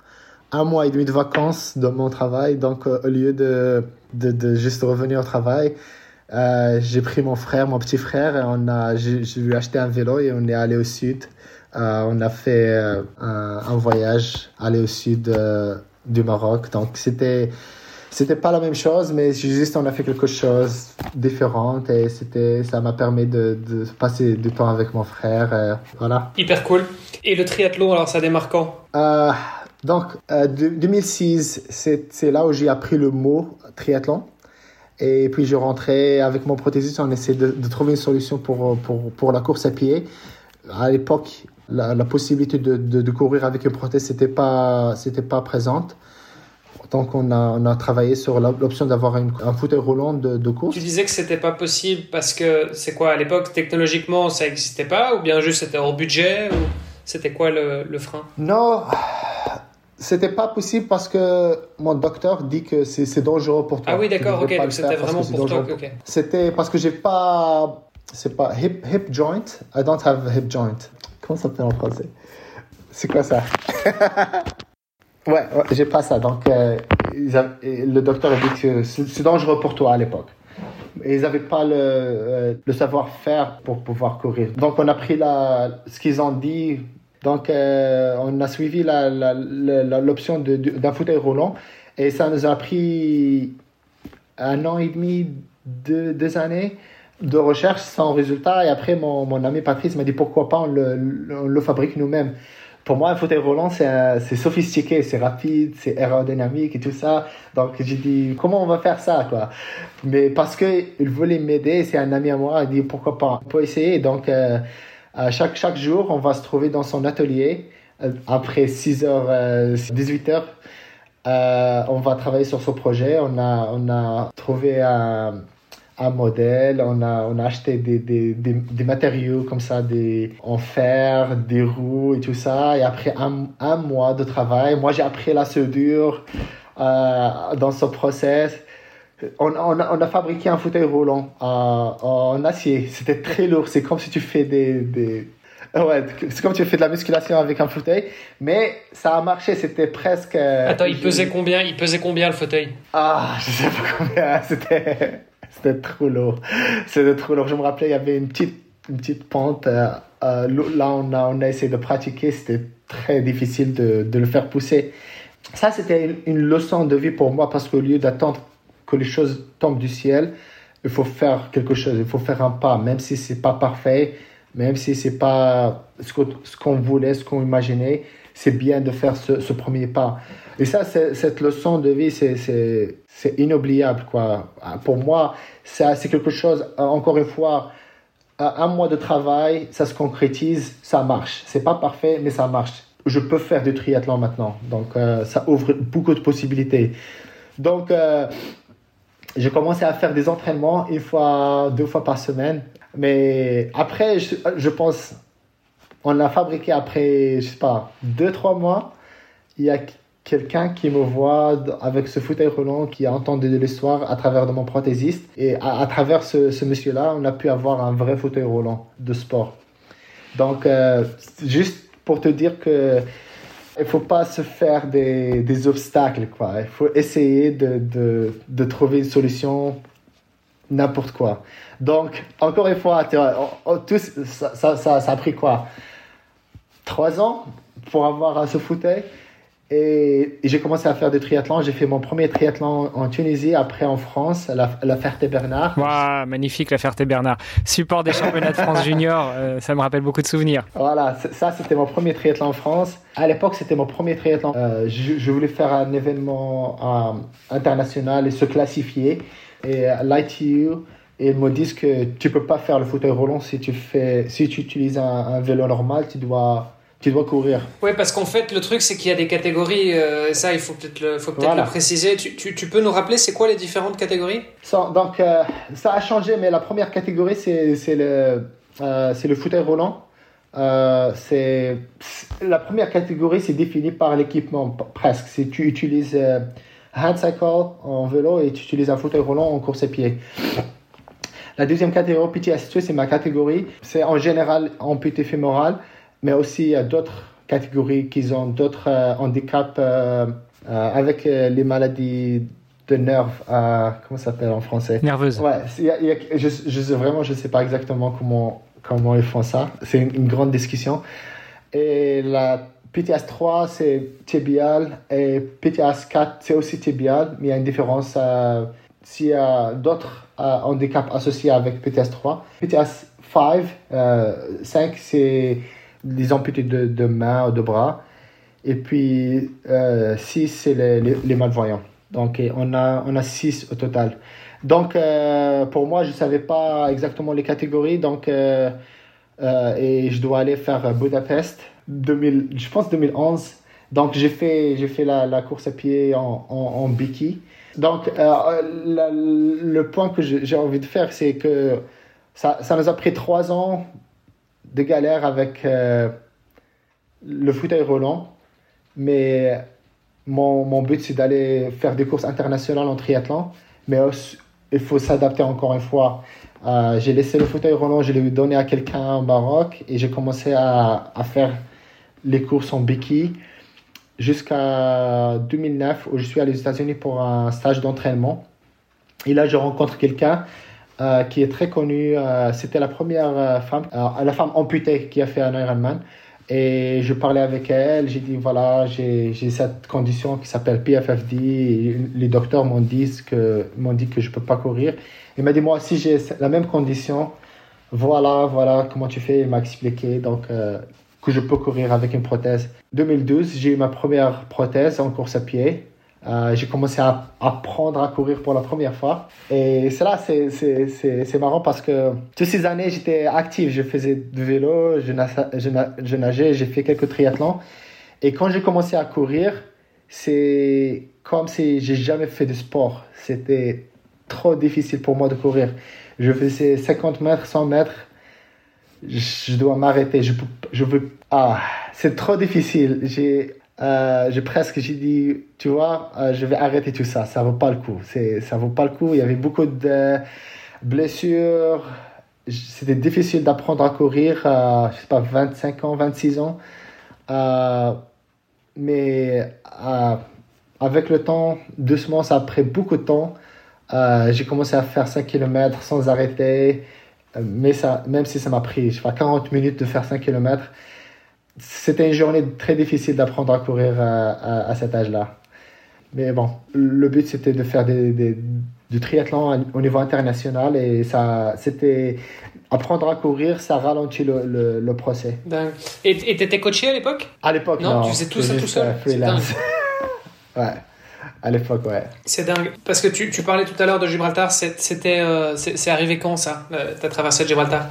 un mois et demi de vacances de mon travail. Donc, euh, au lieu de de, de juste revenir au travail. Euh, j'ai pris mon frère, mon petit frère, et on a, je, lui ai acheté un vélo et on est allé au sud. Euh, on a fait euh, un, un, voyage, aller au sud du Maroc. Donc c'était, c'était pas la même chose, mais juste on a fait quelque chose de différent et c'était, ça m'a permis de, de, passer du temps avec mon frère. voilà. Hyper cool. Et le triathlon, alors ça démarre quand? Donc, euh, 2006, c'est là où j'ai appris le mot triathlon. Et puis, je rentrais avec mon prothésiste, on essayait de, de, trouver une solution pour, pour, pour la course à pied. À l'époque, la, la, possibilité de, de, de, courir avec une prothèse, c'était pas, pas présente. Donc, on a, on a travaillé sur l'option d'avoir un fauteuil roulant de, de, course. Tu disais que c'était pas possible parce que c'est quoi à l'époque technologiquement ça n'existait pas? Ou bien juste c'était hors budget? Ou c'était quoi le, le frein? Non, c'était pas possible parce que mon docteur dit que c'est dangereux pour toi. Ah oui, d'accord, ok. Donc c'était vraiment pour toi. Okay. C'était parce que j'ai pas. C'est pas hip, hip joint. I don't have a hip joint. Comment ça s'appelle en français? C'est quoi ça? Ouais, ouais j'ai pas ça. Donc, euh, le docteur a dit que c'est dangereux pour toi à l'époque. Et ils n'avaient pas le, euh, le savoir-faire pour pouvoir courir. Donc, on a pris la, ce qu'ils ont dit donc, euh, on a suivi l'option d'un fauteuil roulant et ça nous a pris un an et demi, deux, années de recherche sans résultat. Et après, mon, mon ami Patrice m'a dit pourquoi pas on le, fabrique nous-mêmes. Pour moi, un fauteuil roulant, c'est sophistiqué, c'est rapide, c'est aérodynamique et tout ça. Donc, j'ai dit, comment on va faire ça, quoi? Mais parce qu'il voulait m'aider, c'est un ami à moi, il dit, pourquoi pas? On peut essayer. Donc, euh, chaque, chaque jour, on va se trouver dans son atelier. Euh, après 6 h 18 h on va travailler sur ce projet. On a, on a trouvé un, un modèle, on a, on a acheté des, des, des, des, matériaux comme ça, des, en fer, des roues et tout ça. Et après un, un mois de travail, moi j'ai appris la soudure euh, dans ce process on, on, a, on, a, fabriqué un fauteuil roulant en, en acier. C'était très lourd. C'est comme si tu fais des, des... Ouais, c'est comme si tu fais de la musculation avec un fauteuil, mais ça a marché, c'était presque... Attends, il pesait combien Il pesait combien le fauteuil? Ah, je sais pas combien, c'était... C'était trop lourd. C'était trop lourd. Je me rappelais, il y avait une petite, une petite pente. Euh, euh, là, on a, on a essayé de pratiquer. C'était très difficile de, de le faire pousser. Ça, c'était une leçon de vie pour moi parce qu'au lieu d'attendre que les choses tombent du ciel, il faut faire quelque chose, il faut faire un pas, même si c'est pas parfait, même si c'est pas ce qu'on voulait, ce qu'on imaginait, c'est bien de faire ce, premier pas. Et ça, cette leçon de vie, c'est inoubliable, quoi. Pour moi, c'est quelque chose, encore une fois, un mois de travail, ça se concrétise, ça marche. C'est pas parfait, mais ça marche. Je peux faire du triathlon maintenant. Donc, euh, ça ouvre beaucoup de possibilités. Donc, euh, j'ai commencé à faire des entraînements une fois, deux fois par semaine. Mais après, je, je pense, on a fabriqué après, je sais pas, deux, trois mois. Il y a quelqu'un qui me voit avec ce fauteuil roulant qui a entendu de l'histoire à travers de mon prothésiste. Et à, travers ce, monsieur-là, on a pu avoir un vrai fauteuil roulant de sport. Donc, euh, juste pour te dire que il faut pas se faire des, des obstacles, quoi. Il faut essayer de, de, de trouver une solution n'importe quoi. Donc, encore une fois, tous, ça, ça, ça, ça a pris quoi? Trois ans pour avoir ce fauteuil. Et, j'ai commencé à faire du triathlon. J'ai fait mon premier triathlon en Tunisie, après en France, la, la Ferté-Bernard. Waouh, magnifique la Ferté-Bernard. Support des championnats de France junior, euh, ça me rappelle beaucoup de souvenirs. Voilà, ça c'était mon premier triathlon en France. À l'époque, c'était mon premier triathlon. Euh, je, voulais faire un événement euh, international et se classifier. Et l'ITU, ils me disent que tu peux pas faire le fauteuil roulant si tu, fais, si tu utilises un, un vélo normal, tu dois tu dois courir. Oui, parce qu'en fait, le truc, c'est qu'il y a des catégories, euh, ça, il faut peut-être le, faut peut le préciser. Tu, tu, tu, peux nous rappeler, c'est quoi les différentes catégories? Donc, euh, ça a changé, mais la première catégorie, c'est le, euh, le fauteuil roulant. c'est la première catégorie, c'est défini par l'équipement, presque. Si tu utilises hand cycle en vélo et tu utilises un fauteuil roulant en course à pied. La deuxième catégorie, PTS2, c'est ma catégorie. C'est en général amputé fémoral mais aussi il y a d'autres catégories qui ont d'autres euh, handicaps euh, euh, avec les maladies de nerfs, comment ça s'appelle en français? Nerveuse. Ouais, je, je, vraiment, je ne sais pas exactement comment, comment ils font ça. C'est une, grande discussion. Et la PTS 3, c'est tibial, et PTS 4, c'est aussi tibial, mais il y a une différence s'il y a d'autres handicaps associés avec PTS 3. PTS 5, 5 c'est les amputés de, de mains ou de bras. Et puis, euh, 6, c'est les, les, malvoyants. Donc, on a, on a 6 au total. Donc, euh, pour moi, je ne savais pas exactement les catégories. Donc, euh, euh, et je dois aller faire Budapest, 2000, je pense 2011. Donc, j'ai fait, j'ai fait la, la, course à pied en, en, en biki. Donc, le point que j'ai envie de faire, c'est que ça, ça nous a pris trois ans de galère avec euh, le fauteuil roulant, mais mon, mon but c'est d'aller faire des courses internationales en triathlon, mais il faut s'adapter encore une fois. Euh, j'ai laissé le fauteuil roulant, je l'ai donné à quelqu'un au Maroc et j'ai commencé à, à, faire les courses en béquille jusqu'à 2009 où je suis aux États-Unis pour un stage d'entraînement. Et là, je rencontre quelqu'un euh, qui est très connue. Euh, c'était la première euh, femme, la femme amputée qui a fait un Ironman. Et je parlais avec elle, j'ai dit voilà, j'ai cette condition qui s'appelle PFFD. Les docteurs m'ont dit que dit que je peux pas courir. Il m'a dit moi si j'ai la même condition, voilà, voilà comment tu fais. Il m'a expliqué donc que je peux courir avec une prothèse. 2012, j'ai eu ma première prothèse en course à pied. Euh, j'ai commencé à apprendre à courir pour la première fois. Et c'est, c'est, c'est marrant parce que toutes ces années, j'étais actif. Je faisais du vélo, je, je, nageais, j'ai fait quelques triathlons. Et quand j'ai commencé à courir, c'est comme si j'ai jamais fait de sport. C'était trop difficile pour moi de courir. Je faisais 50 mètres, 100 mètres. Je dois m'arrêter. Je, je veux. Ah, c'est trop difficile. J'ai euh, j'ai presque j'ai dit tu vois euh, je vais arrêter tout ça. Ça vaut pas le coup. C'est ça vaut pas le coup. Il y avait beaucoup de blessures. C'était difficile d'apprendre à courir à je sais pas 25 ans 26 ans. Euh, mais avec le temps doucement ça a pris beaucoup de temps. J'ai commencé à faire 5 km sans arrêter. Mais ça même si ça m'a pris je sais pas 40 minutes de faire 5 km c'était une journée très difficile d'apprendre à courir à, cet âge-là. Mais bon, le but c'était de faire des, du triathlon au niveau international et ça, c'était apprendre à courir, ça ralentit le, le, procès. Et tu étais coaché à l'époque? À l'époque, non, Tu faisais tout ça tout seul freelance. ouais. À l'époque, ouais. C'est dingue. Parce que tu, tu, parlais tout à l'heure de Gibraltar. C'était, euh, c'est arrivé quand ça, ta traversée de Gibraltar?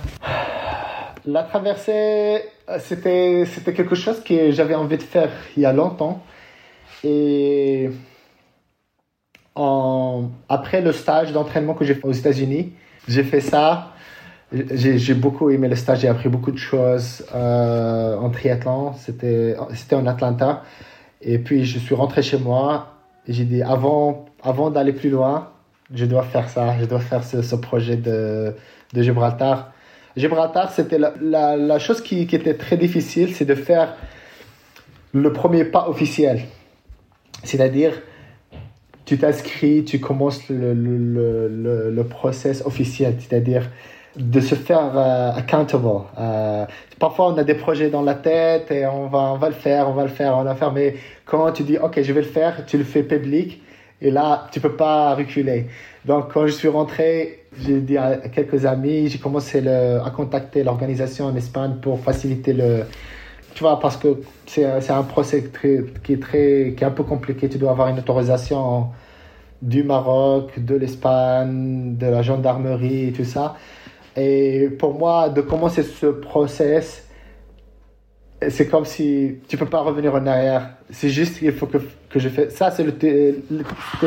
La traversée, c'était quelque chose que j'avais envie de faire il y a longtemps. Et après le stage d'entraînement que j'ai fait aux États-Unis, j'ai fait ça. J'ai beaucoup aimé le stage, j'ai appris beaucoup de choses euh, en triathlon. C'était en Atlanta. Et puis je suis rentré chez moi et j'ai dit avant, avant d'aller plus loin, je dois faire ça, je dois faire ce, ce projet de, de, Gibraltar. Gibraltar, c'était la, chose qui, était très difficile, c'est de faire le premier pas officiel. C'est-à-dire, tu t'inscris, tu commences le process officiel, c'est-à-dire de se faire euh, accountable. Euh, parfois, on a des projets dans la tête et on va, on va le faire, on va le faire, on va le faire, mais quand tu dis, OK, je vais le faire, tu le fais public et là, tu peux pas reculer. Donc, quand je suis rentré, j'ai dit à quelques amis, j'ai commencé le, à contacter l'organisation en Espagne pour faciliter le, tu vois, parce que c'est un procès qui, est très, qui est un peu compliqué. Tu dois avoir une autorisation du Maroc, de l'Espagne, de la gendarmerie et tout ça. Et pour moi, de commencer ce process, c'est comme si tu peux pas revenir en arrière. C'est juste qu'il faut que, que je fais. Ça, c'est le,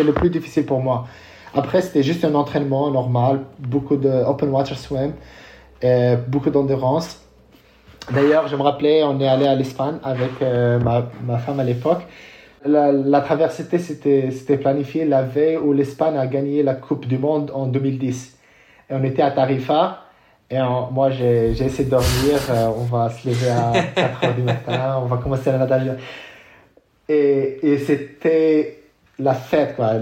le plus difficile pour moi. Après, c'était juste un entraînement normal, beaucoup de open water swim, beaucoup d'endurance. D'ailleurs, je me rappelais, on est allé à l'Espagne avec euh, ma, ma, femme à l'époque. La, la traversée, c'était planifié la veille où l'Espagne a gagné la Coupe du Monde en 2010. Et on était à Tarifa. Et moi, j'ai essayé de dormir. Euh, on va se lever à 4 h du matin. On va commencer la natation. Et, et c'était la fête, quoi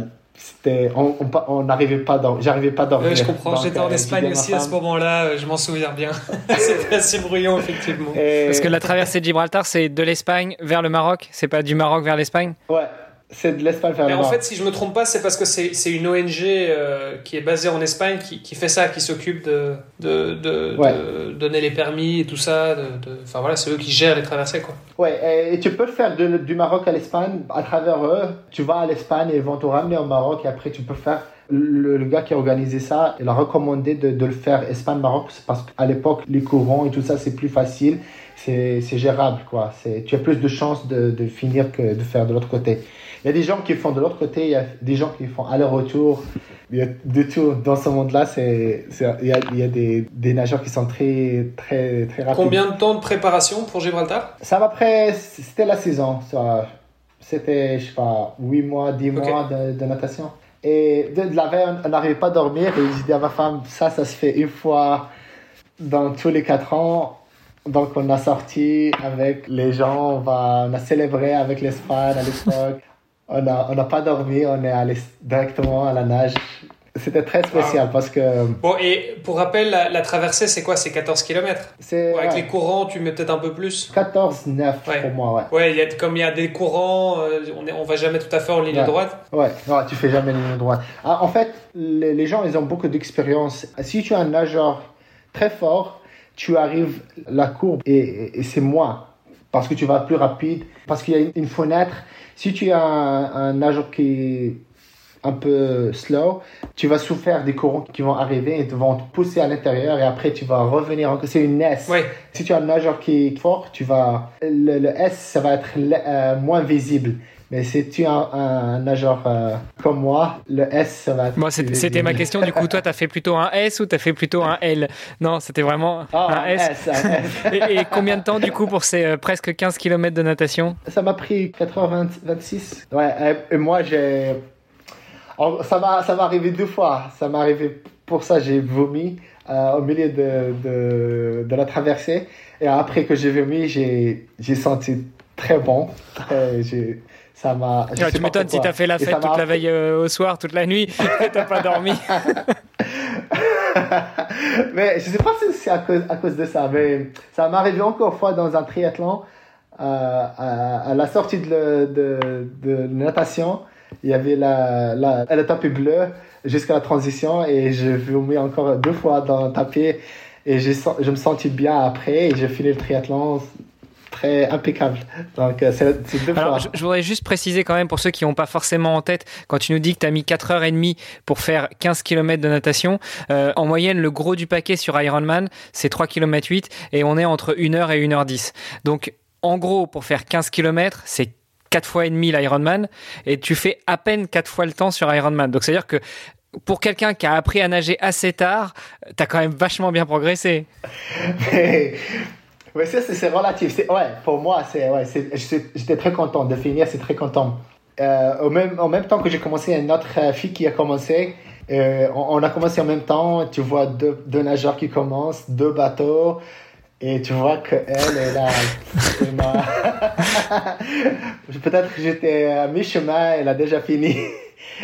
c'était on n'arrivait pas dans j'arrivais pas dormir je comprends. j'étais en euh, Espagne aussi à ce moment-là euh, je m'en souviens bien. C'était assez bruyant effectivement. Parce que la traversée de Gibraltar c'est de l'Espagne vers le Maroc c'est pas du Maroc vers l'Espagne? Ouais c'est de l'Espagne vers en fait, si je me trompe pas, c'est parce que c'est une ONG euh, qui est basée en Espagne qui, qui fait ça, qui s'occupe de, de, de, donner les permis et tout ça. Enfin voilà, c'est eux qui gèrent les traversées. Quoi. Ouais, et, tu peux le faire du Maroc à l'Espagne à travers eux. Tu vas à l'Espagne et ils vont te ramener au Maroc et après tu peux faire. Le, le gars qui a organisé ça, il a recommandé de, de le faire Espagne-Maroc parce qu'à l'époque, les courants et tout ça, c'est plus facile, c'est gérable. Quoi. Tu as plus de chances de, de finir que de faire de l'autre côté. Il y a des gens qui font de l'autre côté, il y a des gens qui font aller-retour. Il y a de tout dans ce monde-là. C'est, il y a, il y a des, des, nageurs qui sont très, très, très rapides. Combien de temps de préparation pour Gibraltar? Ça va après, c'était la saison. C'était, je sais pas, 8 mois, 10 mois de, natation. Et de, la veille, on n'arrivait pas à dormir. Et j'ai dit à ma femme, ça, ça se fait une fois dans tous les 4 ans. Donc, on a sorti avec les gens, on, va, on a célébré avec l'Espagne à l'époque on n'a on a pas dormi, on est allé directement à la nage. C'était très spécial parce que. Bon, et pour rappel, la, traversée, c'est quoi? C'est 14 km Avec les courants, tu mets peut-être un peu plus 14, 9 pour moi, ouais. Ouais, y a, comme il y a des courants, euh, on, on va jamais tout à fait en ligne droite. Ouais, non, tu fais jamais en ligne droite. Ah, en fait, les, les, gens, ils ont beaucoup d'expérience. Si tu es un nageur très fort, tu arrives la courbe et, et c'est moins parce que tu vas plus rapide, parce qu'il y a une fenêtre si tu as un, nageur qui est un peu slow, tu vas souffrir des courants qui vont arriver et vont te pousser à l'intérieur et après tu vas revenir. C'est une S. Si tu as un nageur qui est fort, tu vas le, S ça va être euh, moins visible. Mais si tu as un, nageur euh, comme moi, le S, ça va. Moi, c'était ma question. Du coup, toi, tu as fait plutôt un S ou tu as fait plutôt un L? Non, c'était vraiment ah, un, S. et, combien de temps, du coup, pour ces euh, presque 15 km de natation? Ça m'a pris 4h26. Ouais, et, moi, j'ai. Ça va, ça va arriver deux fois. Ça m'est arrivé pour ça, j'ai vomi euh, au milieu de, de, de, la traversée. Et après que j'ai vomi, j'ai senti très bon. j'ai ça m'a. tu m'étonnes si t'as fait la fête toute la veille euh, au soir, toute la nuit, t'as pas dormi. mais je sais pas si c'est à cause, à cause de ça, mais ça m'est arrivé encore une fois dans un triathlon. Euh, à, la sortie de, de, de, natation, il y avait la, la, le tapis bleu jusqu'à la transition et je vomi encore deux fois dans le tapis et je me sentis bien après et j'ai fini le triathlon serait impeccable. Donc, euh, c'est deux Alors, fois. je, je voudrais juste préciser quand même pour ceux qui n'ont pas forcément en tête, quand tu nous dis que tu as mis 4h30 pour faire 15 km de natation, euh, en moyenne, le gros du paquet sur Ironman, c'est 3 km 8 et on est entre 1h et 1h10. Donc, en gros, pour faire 15 km, c'est 4 fois et demi l'Ironman et tu fais à peine 4 fois le temps sur Ironman. Donc, c'est-à-dire que pour quelqu'un qui a appris à nager assez tard, tu as quand même vachement bien progressé. Mais, mais ça, c'est relatif. Ouais, pour moi, c'est, ouais, j'étais très content de finir, c'est très content. Euh, au même, en même temps que j'ai commencé, une autre euh, fille qui a commencé. Euh, on, a commencé en même temps. Tu vois deux, deux nageurs qui commencent, deux bateaux. Et tu vois qu'elle est là. elle Peut-être que j'étais à mi-chemin, elle a déjà fini.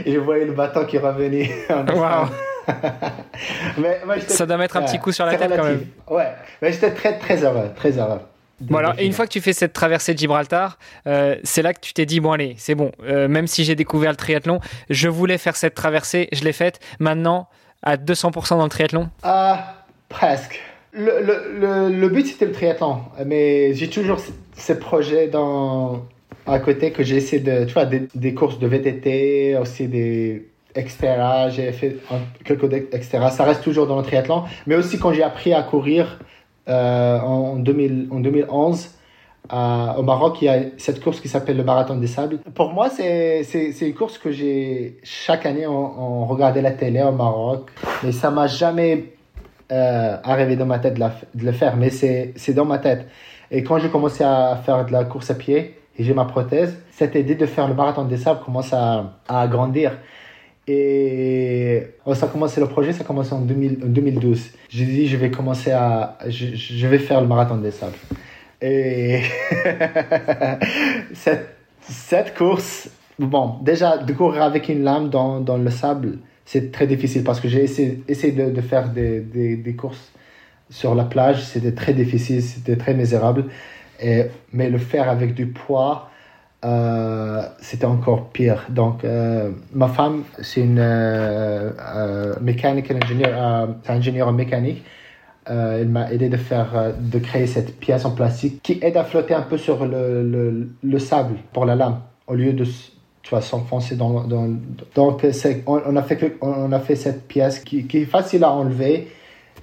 Et je voyais le bateau qui revenait. en Waouh. mais, Ça doit mettre un petit coup sur la tête quand relatif. Ouais, mais j'étais très très heureux, très heureux. Bon alors, et une fois que tu fais cette traversée de Gibraltar, euh, c'est là que tu t'es dit bon allez, c'est bon. euh, même si j'ai découvert le triathlon, je voulais faire cette traversée, je l'ai faite. Maintenant, à 200% dans le triathlon. Ah, presque. Le, le, le, le but c'était le triathlon, mais j'ai toujours c- ces projets dans, à côté que j'ai essayé de, tu vois, des, courses de VTT, aussi des etc. J'ai fait quelques etc. Ça reste toujours dans le triathlon, mais aussi quand j'ai appris à courir euh, en, 2000, en 2011. à- au Maroc, il y a cette course qui s'appelle le Marathon des Sables. Pour moi, c'est une course que j'ai chaque année on, on regardait la télé au Maroc, mais ça m'a jamais euh, arrivé dans ma tête de, de le faire, mais c'est dans ma tête. Et quand j'ai commencé à faire de la course à pied et j'ai ma prothèse, cette idée de faire le Marathon des Sables commence à, à grandir. Et oh, ça a le projet, ça a commencé en, 2000 en 2012. J'ai dit, je vais commencer à, je, vais faire le marathon des sables. Et cette, cette course, bon, déjà de courir avec une lame dans, dans le sable, c'est très difficile parce que j'ai essayé, essayé de, de faire des, des, des courses sur la plage, c'était très difficile, c'était très misérable. Mais le faire avec du poids, euh, c'était encore pire. Donc, euh, ma femme, c'est une euh, euh, euh, c'est ingénieure mécanique. Elle m'a aidé de faire, de créer cette pièce en plastique qui aide à flotter un peu sur le, le, le sable pour la lame, au lieu de s'enfoncer dans, dans, donc on, a fait on a fait cette pièce qui est facile à enlever.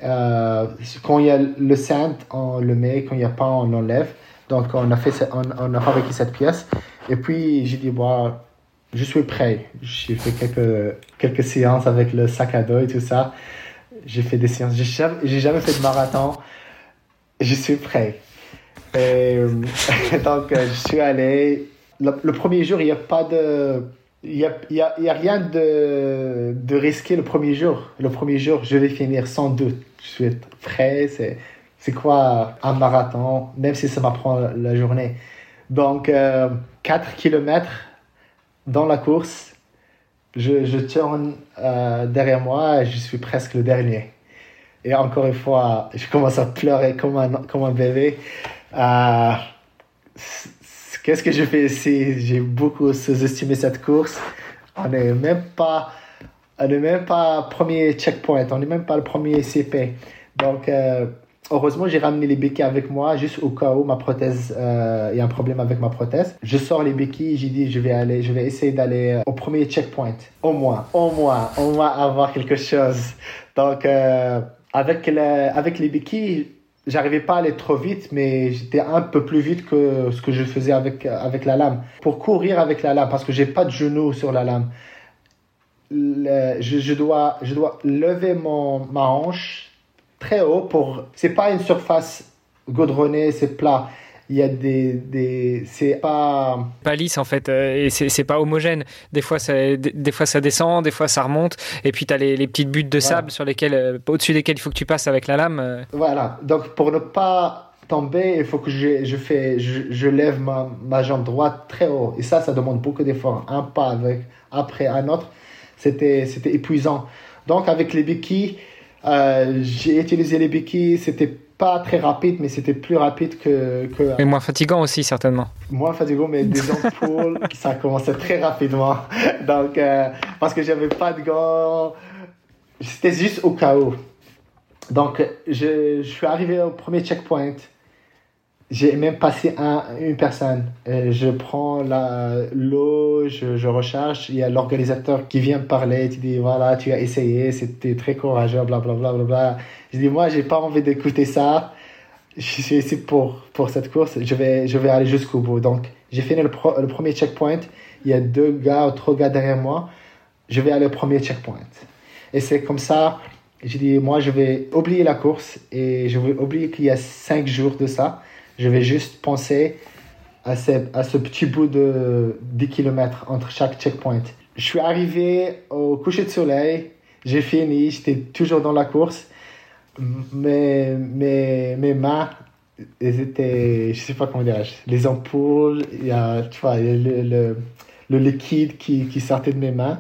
Euh, quand il y a le sand, on le met. Quand il n'y a pas, on enlève. Donc, on a, fait, on, a fabriqué cette pièce. Et puis, j'ai dit, bon, je suis prêt. J'ai fait quelques, quelques séances avec le sac à dos et tout ça. J'ai fait des séances. J'ai jamais, jamais fait de marathon. Je suis prêt. Et, euh, donc, euh, je suis allé. Le, le premier jour, il n'y a pas de. Il n'y a, a, a rien de, de risqué le premier jour. Le premier jour, je vais finir sans doute. Je suis prêt. C'est, c'est quoi un marathon, même si ça m'apprend la journée. Donc, euh, 4 km dans la course, je, tourne euh, derrière moi et je suis presque le dernier. Et encore une fois, je commence à pleurer comme un, comme un bébé. Euh, Qu'est-ce que je fais ici? J'ai beaucoup sous-estimé cette course. On n'est même pas, on n'est même pas premier checkpoint, on n'est même pas le premier CP. Donc, euh, heureusement, j'ai ramené les béquilles avec moi, juste au cas où ma prothèse, euh, il y a un problème avec ma prothèse. Je sors les béquilles, j'ai dit, je vais aller, je vais essayer d'aller euh, au premier checkpoint. Au moins, au moins, au moins avoir quelque chose. Donc, avec, le, avec les béquilles, j'arrivais pas à aller trop vite, mais j'étais un peu plus vite que ce que je faisais avec, avec la lame. Pour courir avec la lame, parce que j'ai pas de genoux sur la lame, je, je, dois, je dois lever mon, ma hanche très haut pour. C'est pas une surface gaudronnée, c'est plat. Il y a des. des c'est pas. Pas lisse en fait, euh, et c'est pas homogène. Des fois, ça, des, fois ça descend, des fois ça remonte, et puis tu as les, les petites buttes de Voilà. sable sur lesquelles, euh, au-dessus desquelles il faut que tu passes avec la lame. euh. Voilà. Donc, pour ne pas tomber, il faut que je, je, fais, je, je lève ma, ma jambe droite très haut. Et ça, ça demande beaucoup d'efforts. Un pas avec, après un autre, c'était c'était épuisant. Donc, avec les béquilles, euh, j'ai utilisé les béquilles. C'était pas très rapide, mais c'était plus rapide que, que Et moins fatigant aussi, certainement. moins fatigant, mais des ampoules, ça commençait très rapidement. Donc, euh, parce que j'avais pas de gants, c'était juste au où. Donc, je, je suis arrivé au premier checkpoint. J'ai même passé un, une personne. je prends l'eau, je, je recharge. Il y a l'organisateur qui vient me parler. Tu dis voilà, tu as essayé, c'était très courageux, blablabla. Bla, bla, bla. Je dis moi, j'ai pas envie d'écouter ça. Je suis ici pour, pour cette course. Je vais, je vais aller jusqu'au bout. Donc, j'ai fini le, le, premier checkpoint. Il y a deux gars ou trois gars derrière moi. Je vais aller au premier checkpoint. Et c'est comme ça. J'ai dit, moi, je vais oublier la course et je vais oublier qu'il y a cinq jours de ça. Je vais juste penser à ce, à ce petit bout de 10 km entre chaque checkpoint. Je suis arrivé au coucher de soleil, j'ai fini, j'étais toujours dans la course. Mais mes, mes mains, elles étaient, je sais pas comment dire, les ampoules, il y a, tu vois, le, le, le liquide qui, qui sortait de mes mains.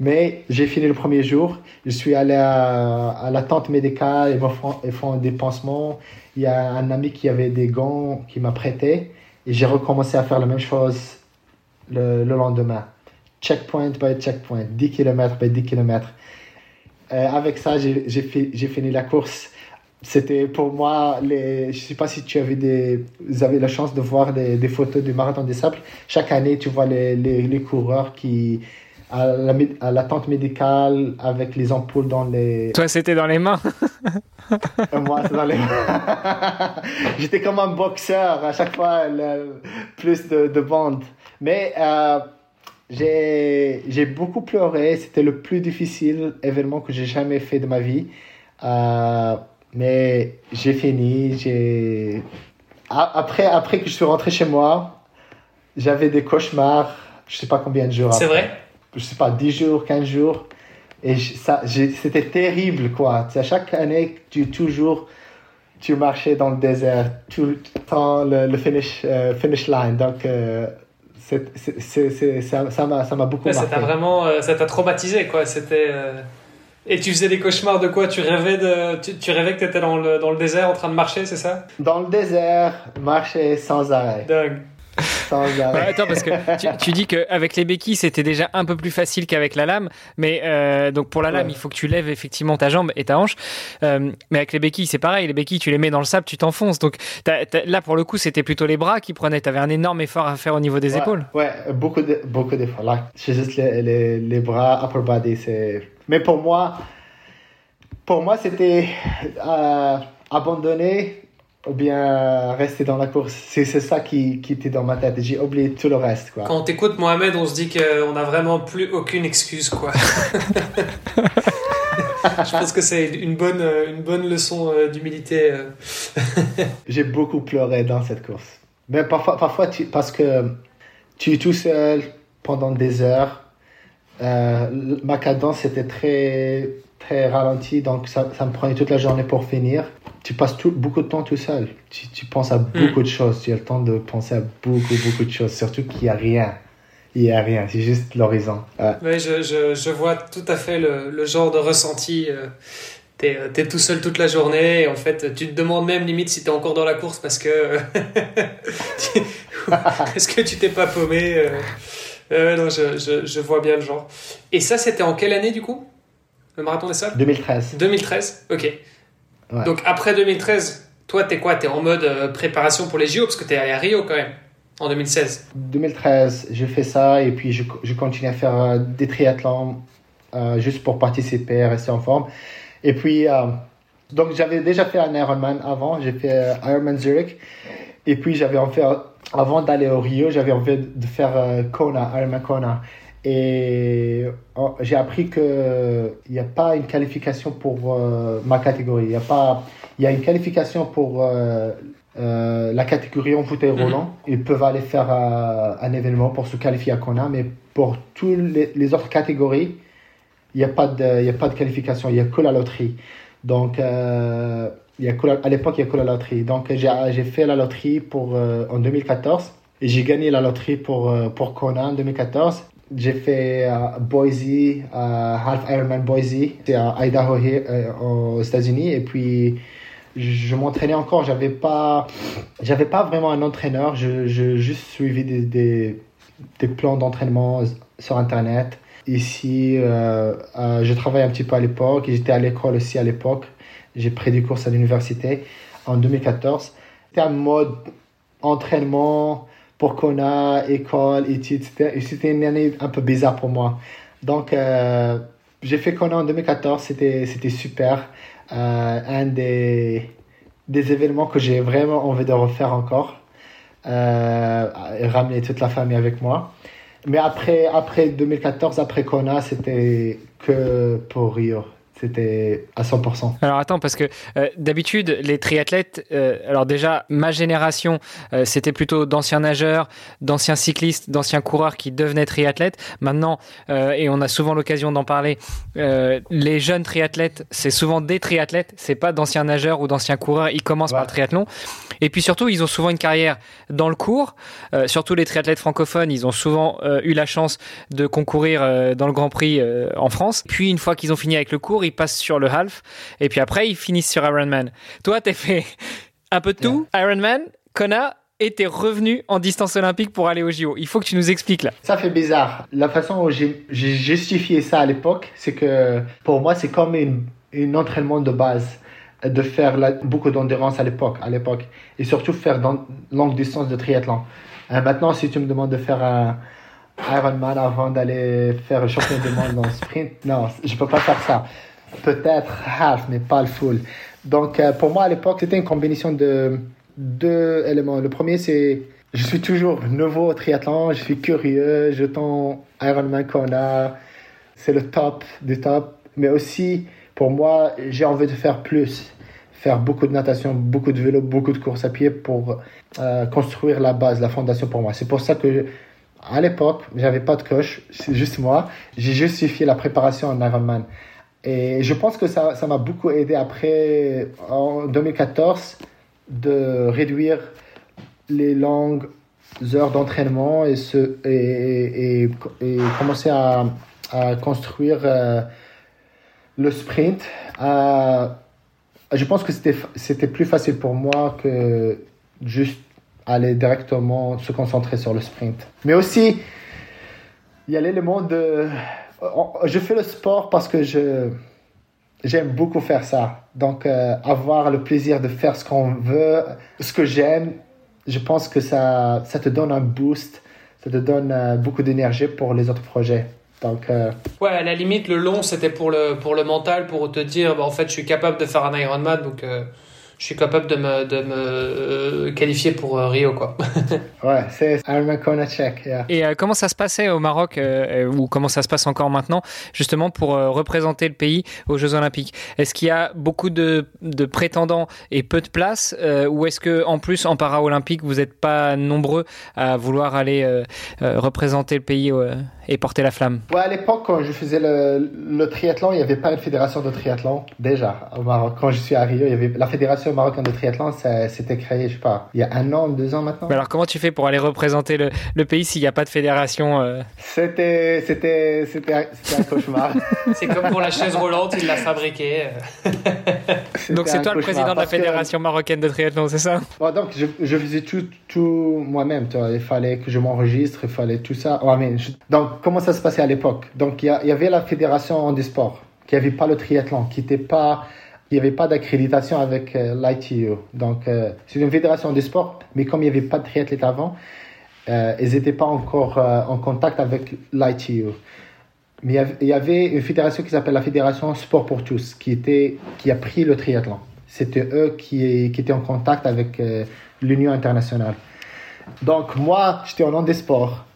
Mais j'ai fini le premier jour. Je suis allé à, à la tente médicale. Ils, font, ils font des pansements. Il y a un ami qui avait des gants qui m'a prêté. Et j'ai recommencé à faire la même chose le, le lendemain. Checkpoint by checkpoint. 10 km by 10 km. avec ça, j'ai fini la course. C'était pour moi, les, je ne sais pas si tu avais des, vous avez la chance de voir des, photos du marathon des sables. Chaque année, tu vois les, les coureurs qui, à la, à la, tente médicale avec les ampoules dans les. Toi, c'était dans les mains. Moi, c'est dans les mains. J'étais comme un boxeur à chaque fois, plus de, de bandes. Mais euh, j'ai beaucoup pleuré. C'était le plus difficile événement que j'ai jamais fait de ma vie. Euh, mais j'ai fini. J'ai après, après que je suis rentré chez moi, j'avais des cauchemars. Je sais pas combien de jours. C'est vrai? Je sais pas, 10 jours, 15 jours. Et ça, c'était terrible, quoi. À chaque année, tu toujours, tu marchais dans le désert, tout le temps, le, finish, euh, finish line. Donc, euh, c'est, ça, m'a, ça m'a beaucoup marqué. Ça t'a vraiment, euh, ça t'a traumatisé, quoi. C'était, Et tu faisais des cauchemars de quoi? Tu rêvais, de, tu, tu rêvais que tu étais dans le, dans le désert en train de marcher, c'est ça? Dans le désert, marcher sans arrêt. Dingue. Bah, attends, parce que tu, tu dis qu'avec les béquilles, c'était déjà un peu plus facile qu'avec la lame. Mais euh, donc pour la lame, il faut que tu lèves effectivement ta jambe et ta hanche. Euh, mais avec les béquilles, c'est pareil. Les béquilles, tu les mets dans le sable, tu t'enfonces. Donc là, pour le coup, c'était plutôt les bras qui prenaient. Tu avais un énorme effort à faire au niveau des épaules. Ouais, beaucoup de, beaucoup d'efforts. Là, c'est juste les, les, les, bras, upper body. Mais pour moi, pour moi, c'était euh, abandonner ou bien rester dans la course. C'est ça qui, qui était dans ma tête. J'ai oublié tout le reste. Quoi. Quand on t'écoute, Mohamed, on se dit qu'on n'a vraiment plus aucune excuse. quoi. Je pense que c'est une bonne, une bonne leçon euh, d'humilité. Euh. J'ai beaucoup pleuré dans cette course. Mais parfois, parfois parce que tu es tout seul pendant des heures. Euh, ma cadence était très, très ralentie, donc ça, ça me prenait toute la journée pour finir tu passes tout, beaucoup de temps tout seul. Tu, tu penses à beaucoup de choses. Tu as le temps de penser à beaucoup, beaucoup de choses. Surtout qu'il n'y a rien. Il n'y a rien. C'est juste l'horizon. Oui, je, je, je, vois tout à fait le, le genre de ressenti. Euh, tu es, es, tout seul toute la journée. Et en fait, tu te demandes même limite si tu es encore dans la course parce que. Est-ce que tu t'es pas paumé euh, euh, non, je, je, je, vois bien le genre. Et ça, c'était en quelle année du coup? Le marathon des sables 2013. 2013, ok. Donc après 2013, toi, t'es quoi? T'es en mode euh, préparation pour les JO parce que t'es allé à Rio quand même en 2016. 2013, j'ai fait ça et puis je, je continue à faire euh, des triathlons euh, juste pour participer, rester en forme. Et puis, donc j'avais déjà fait un Ironman avant, j'ai fait Ironman Zurich. Et puis j'avais envie, avant d'aller au Rio, j'avais envie de faire Kona, Ironman Kona. Et oh, j'ai appris qu'il n'y a pas une qualification pour euh, ma catégorie. Il y a pas, il y a une qualification pour euh, euh, la catégorie en fauteuil mhm. roulant. Ils peuvent aller faire un événement pour se qualifier à Kona, mais pour toutes les, autres catégories, il n'y a pas de, il y a pas de qualification. Il n'y a que la loterie. Donc, il y a à l'époque, il n'y a que la loterie. Donc, j'ai fait la loterie pour, en 2014. Et j'ai gagné la loterie pour, pour Kona en 2014 j'ai fait euh, Boise, euh, Half Ironman Boise, c'est à Idaho euh, aux États-Unis. Et puis, je m'entraînais encore. J'avais pas, j'avais pas vraiment un entraîneur. Je, je juste suivi des, des, plans d'entraînement sur Internet. Ici, je travaillais un petit peu à l'époque. J'étais à l'école aussi à l'époque. J'ai pris des cours à l'université en 2014. C'était un mode entraînement pour Kona, école, études, c'était une année un peu bizarre pour moi. Donc, euh, j'ai fait Kona en 2014, c'était, super. Euh, un des, des événements que j'ai vraiment envie de refaire encore. Euh, ramener toute la famille avec moi. Mais après, après 2014, après Kona, c'était que pour Rio. C'était à 100%. Alors attends, parce que euh, d'habitude, les triathlètes, euh, alors déjà, ma génération, euh, c'était plutôt d'anciens nageurs, d'anciens cyclistes, d'anciens coureurs qui devenaient triathlètes. Maintenant, et on a souvent l'occasion d'en parler, les jeunes triathlètes, c'est souvent des triathlètes, c'est pas d'anciens nageurs ou d'anciens coureurs, ils commencent par le triathlon. Et puis surtout, ils ont souvent une carrière dans le cours. surtout les triathlètes francophones, ils ont souvent eu la chance de concourir dans le Grand Prix en France. Puis une fois qu'ils ont fini avec le cours, ils passent sur le half, et puis après, ils finissent sur Ironman. Toi, t'as fait un peu de tout, Ironman, Kona, et t'es revenu en distance olympique pour aller au JO. Il faut que tu nous expliques là. Ça fait bizarre. La façon où j'ai justifié ça à l'époque, c'est que pour moi, c'est comme un entraînement de base de faire beaucoup d'endurance à l'époque, à l'époque, et surtout faire dans longue distance de triathlon. Euh, maintenant, si tu me demandes de faire un Ironman avant d'aller faire le championnat du monde dans le sprint, non, je peux pas faire ça peut-être half, mais pas le full. Donc, euh, pour moi, à l'époque, c'était une combinaison de deux éléments. Le premier, c'est je suis toujours nouveau au triathlon, je suis curieux, je Ironman Kona, c'est le top du top. Mais aussi, pour moi, j'ai envie de faire plus. Faire beaucoup de natation, beaucoup de vélo, beaucoup de course à pied pour euh, construire la base, la fondation pour moi. C'est pour ça que, à l'époque, j'avais pas de coach, c'est juste moi. J'ai justifié la préparation en Ironman. Et je pense que ça, ça m'a beaucoup aidé après, en 2014, de réduire les longues heures d'entraînement et, et, et, et, commencer à, à construire euh, le sprint. Euh, je pense que c'était plus facile pour moi que juste aller directement se concentrer sur le sprint. Mais aussi, il y a l'élément de je fais le sport parce que je j'aime beaucoup faire ça. Donc euh, avoir le plaisir de faire ce qu'on veut, ce que j'aime, je pense que ça ça te donne un boost, ça te donne euh, beaucoup d'énergie pour les autres projets. Donc euh, ouais, à la limite le long c'était pour le pour le mental pour te dire bah, en fait je suis capable de faire un Ironman donc je suis capable de me, de me euh, qualifier pour euh, Rio, quoi. ouais, c'est Ironman Kona check. Et euh, comment ça se passait au Maroc, ou comment ça se passe encore maintenant, justement pour représenter le pays aux Jeux Olympiques? Est-ce qu'il y a beaucoup de, de, prétendants et peu de places, ou est-ce que en plus en para-olympique vous n'êtes pas nombreux à vouloir aller représenter le pays et porter la flamme ouais, À l'époque, quand je faisais le, le triathlon, il n'y avait pas une fédération de triathlon déjà au Maroc. Quand je suis à Rio, il y avait la fédération marocaine de triathlon, c'était créé, je sais pas, il y a un an, deux ans maintenant. alors comment tu fais pour aller représenter le, le pays s'il n'y a pas de fédération euh? C'était c'était c'était un cauchemar. c'est comme pour la chaise roulante, il l'a fabriquée. donc c'est toi le président de la fédération marocaine de triathlon, c'est ça? Donc je, je, faisais tout, tout moi-même. Il fallait que je m'enregistre, il fallait tout ça. Donc comment ça se passait à l'époque? Donc il y, avait la fédération des sports qui n'avait pas le triathlon, qui n'était pas il n'y avait pas d'accréditation avec euh, l'ITU. Donc, euh, c'est une fédération de sport, mais comme il n'y avait pas de triathlète avant, euh, ils n'étaient pas encore en contact avec l'ITU. Mais il y avait une fédération qui s'appelle la Fédération Sport pour tous, qui, était, qui a pris le triathlon. C'était eux qui, qui, étaient en contact avec l'Union internationale. Donc, moi, j'étais en nom des sports.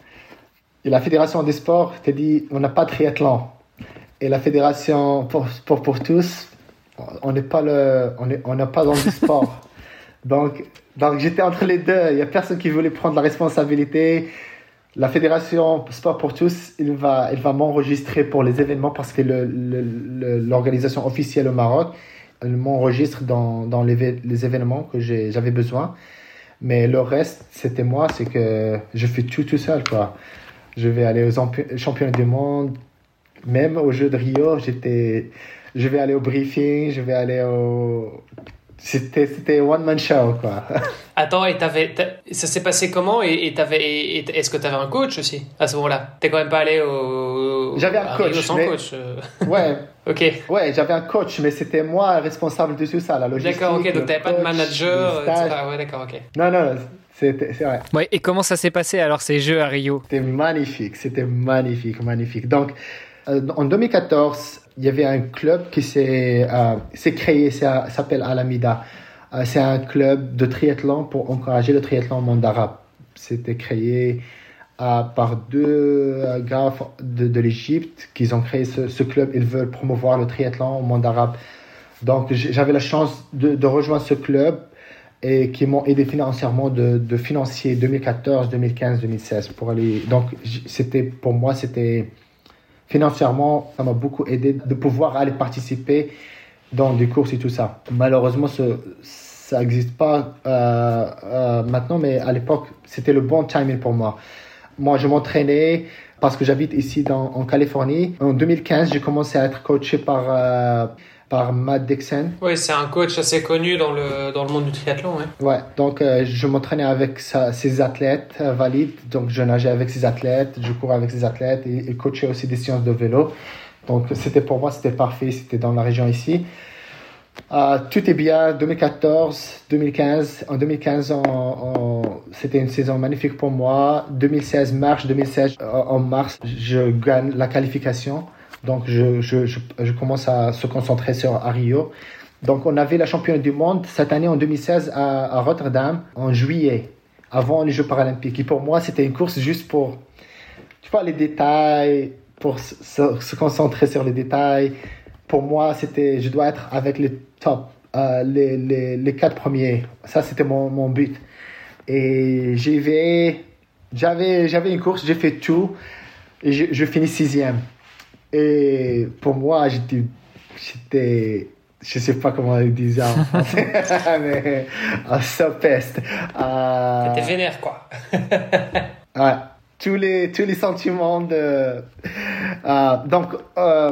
Et la Fédération des sports t'a dit on n'a pas de triathlon. Et la Fédération pour, pour, pour tous on n'est pas le, on est, on n'a pas dans le sport. donc, donc j'étais entre les deux. Il y a personne qui voulait prendre la responsabilité. La fédération Sport pour tous, il va, il va m'enregistrer pour les événements parce que l'organisation officielle au Maroc, elle m'enregistre dans, dans les, les, événements que j'avais besoin. Mais le reste, c'était moi, c'est que je fais tout tout seul, quoi. Je vais aller aux championnats du monde, même aux Jeux de Rio, j'étais, je vais aller au briefing, je vais aller au. C'était, c'était one man show, quoi. Attends, et t'avais, ça s'est passé comment? Et, et est-ce que tu avais un coach aussi à ce moment-là? T'es quand même pas allé au. J'avais un coach. Sans coach. Euh. Ouais. Ok. Ouais, j'avais un coach, mais c'était moi responsable de tout ça, la logistique. D'accord, ok, donc t'avais pas de manager, etc. Ouais, d'accord, ok. Non, non, c'était c'est vrai. Ouais, et comment ça s'est passé alors ces jeux à Rio? C'était magnifique, c'était magnifique, magnifique. Donc, euh, en 2014, il y avait un club qui s'est euh, s'est créé, ça s'appelle Alameda. Euh, c'est un club de triathlon pour encourager le triathlon au monde arabe. C'était créé par deux gars de, de l'Égypte qui ont créé ce, ce club. Ils veulent promouvoir le triathlon au monde arabe. Donc, j'avais la chance de, de rejoindre ce club et qui m'ont aidé financièrement de, de financer 2014, 2015, 2016 pour aller. Donc, c'était pour moi, c'était financièrement, ça m'a beaucoup aidé de pouvoir aller participer dans des courses et tout ça. Malheureusement, ce, ça n'existe pas euh, euh, maintenant, mais à l'époque, c'était le bon timing pour moi. Moi, je m'entraînais parce que j'habite ici dans, en Californie. En 2015, j'ai commencé à être coaché par, euh, par Matt Dixon. Oui, c'est un coach assez connu dans le, dans le monde du triathlon, ouais. Ouais, donc euh, je m'entraînais avec sa- ses athlètes euh, valides. Donc je nageais avec ses athlètes, je courais avec ses athlètes et, et coachais aussi des séances de vélo. Donc c'était pour moi, c'était parfait, c'était dans la région ici. Euh, tout est bien, 2014, 2015. En 2015, on- on- c'était une saison magnifique pour moi. 2016, mars, 2016, euh, en mars, je gagne la qualification. Donc je, je, commence à se concentrer sur Rio. Donc, on avait la championne du monde cette année en 2016 à, Rotterdam en juillet, avant les Jeux paralympiques. Et pour moi, c'était une course juste pour, tu vois, les détails, pour se concentrer sur les détails. Pour moi, c'était, je dois être avec les top, euh, les, les, les quatre premiers. Ça, c'était mon, mon but. Et j'y vais, j'avais, j'avais une course, j'ai fait tout, et je, je finis sixième. Et pour moi, j'étais, j'étais, je sais pas comment ils disent en français, mais un sopeste. Euh, T'es vénère, quoi. ouais, tous les, tous les sentiments de. Euh, donc, euh,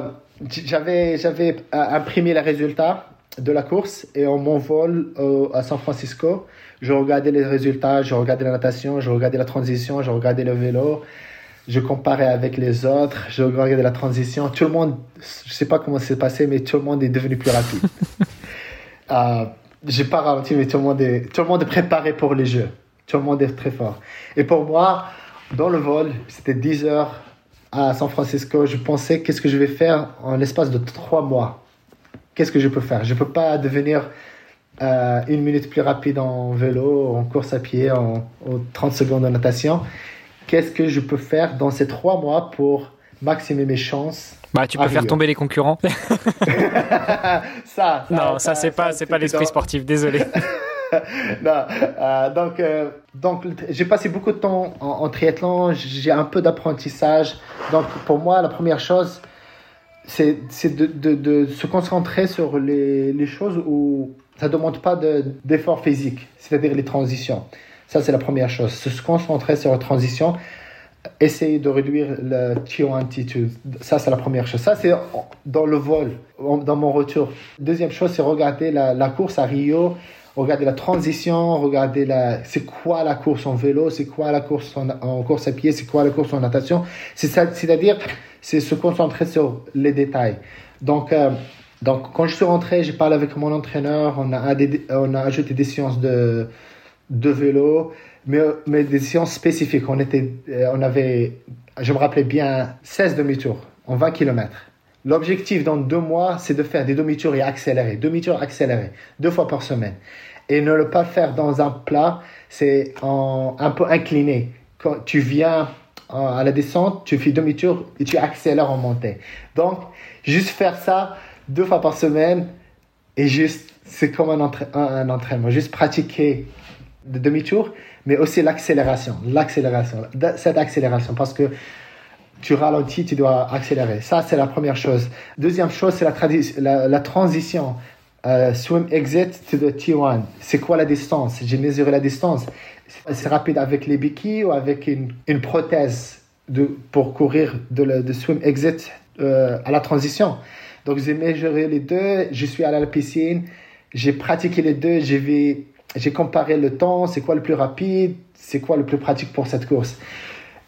j'avais, j'avais euh, imprimé les résultats de la course et en mon vol au- à San Francisco, je regardais les résultats, je regardais la natation, je regardais la transition, je regardais le vélo, je comparais avec les autres, je regardais la transition. Tout le monde, je sais pas comment c'est passé, mais tout le monde est devenu plus rapide. euh, j'ai pas ralenti, mais tout le monde est, tout le monde est préparé pour les jeux. Tout le monde est très fort. Et pour moi, dans le vol, c'était 10 heures à San Francisco. Je pensais qu'est-ce que je vais faire en l'espace de 3 mois? Qu'est-ce que je peux faire? Je peux pas devenir euh, une minute plus rapide en vélo, en course à pied, en, en 30 secondes en natation. Qu'est-ce que je peux faire dans ces 3 mois pour maximiser mes chances Bah, tu peux faire tomber les concurrents. ça, non, ça, c'est pas, c'est pas l'esprit sportif. Désolé. non, euh, donc, euh, donc j'ai passé beaucoup de temps en, en triathlon, j'ai un peu d'apprentissage. Donc, pour moi, la première chose, c'est de, de, de se concentrer sur les, les choses où ça ne demande pas de- d'effort physique, c'est-à-dire les transitions. Ça, c'est la première chose. Se concentrer sur les transitions, essayer de réduire le T1, T2. Ça, c'est la première chose. Ça, c'est dans le vol, dans mon retour. Deuxième chose, c'est regarder la, la course à Rio, regarder la transition, regarder la, c'est quoi la course en vélo, c'est quoi la course en, course à pied, c'est quoi la course en natation. C'est-à-dire, c'est se concentrer sur les détails. Donc, euh, donc quand je suis rentré, j'ai parlé avec mon entraîneur, on a, on a ajouté des séances de, de vélo, mais, mais des séances spécifiques. On, était, euh, on avait, je me rappelais bien, 16 demi-tours en 20 km. L'objectif dans deux mois, c'est de faire des demi-tours et accélérer. Demi-tours accélérés, deux fois par semaine. Et ne le pas faire dans un plat, c'est un peu incliné. Quand tu viens euh, à la descente, tu fais demi-tour et tu accélères en montée. Donc, juste faire ça deux fois par semaine et juste, c'est comme un entraînement. Juste pratiquer de demi-tour, mais aussi l'accélération. L'accélération. Cette accélération. Parce que tu ralentis, tu dois accélérer. Ça, c'est la première chose. Deuxième chose, c'est la, transition. Euh, swim exit to the T1. C'est quoi la distance? J'ai mesuré la distance. C'est rapide avec les béquilles ou avec une, prothèse pour courir de swim exit euh, à la transition? Donc, j'ai mesuré les deux. Je suis allé à la piscine. J'ai pratiqué les deux. J'ai vu- j'ai comparé le temps. C'est quoi le plus rapide C'est quoi le plus pratique pour cette course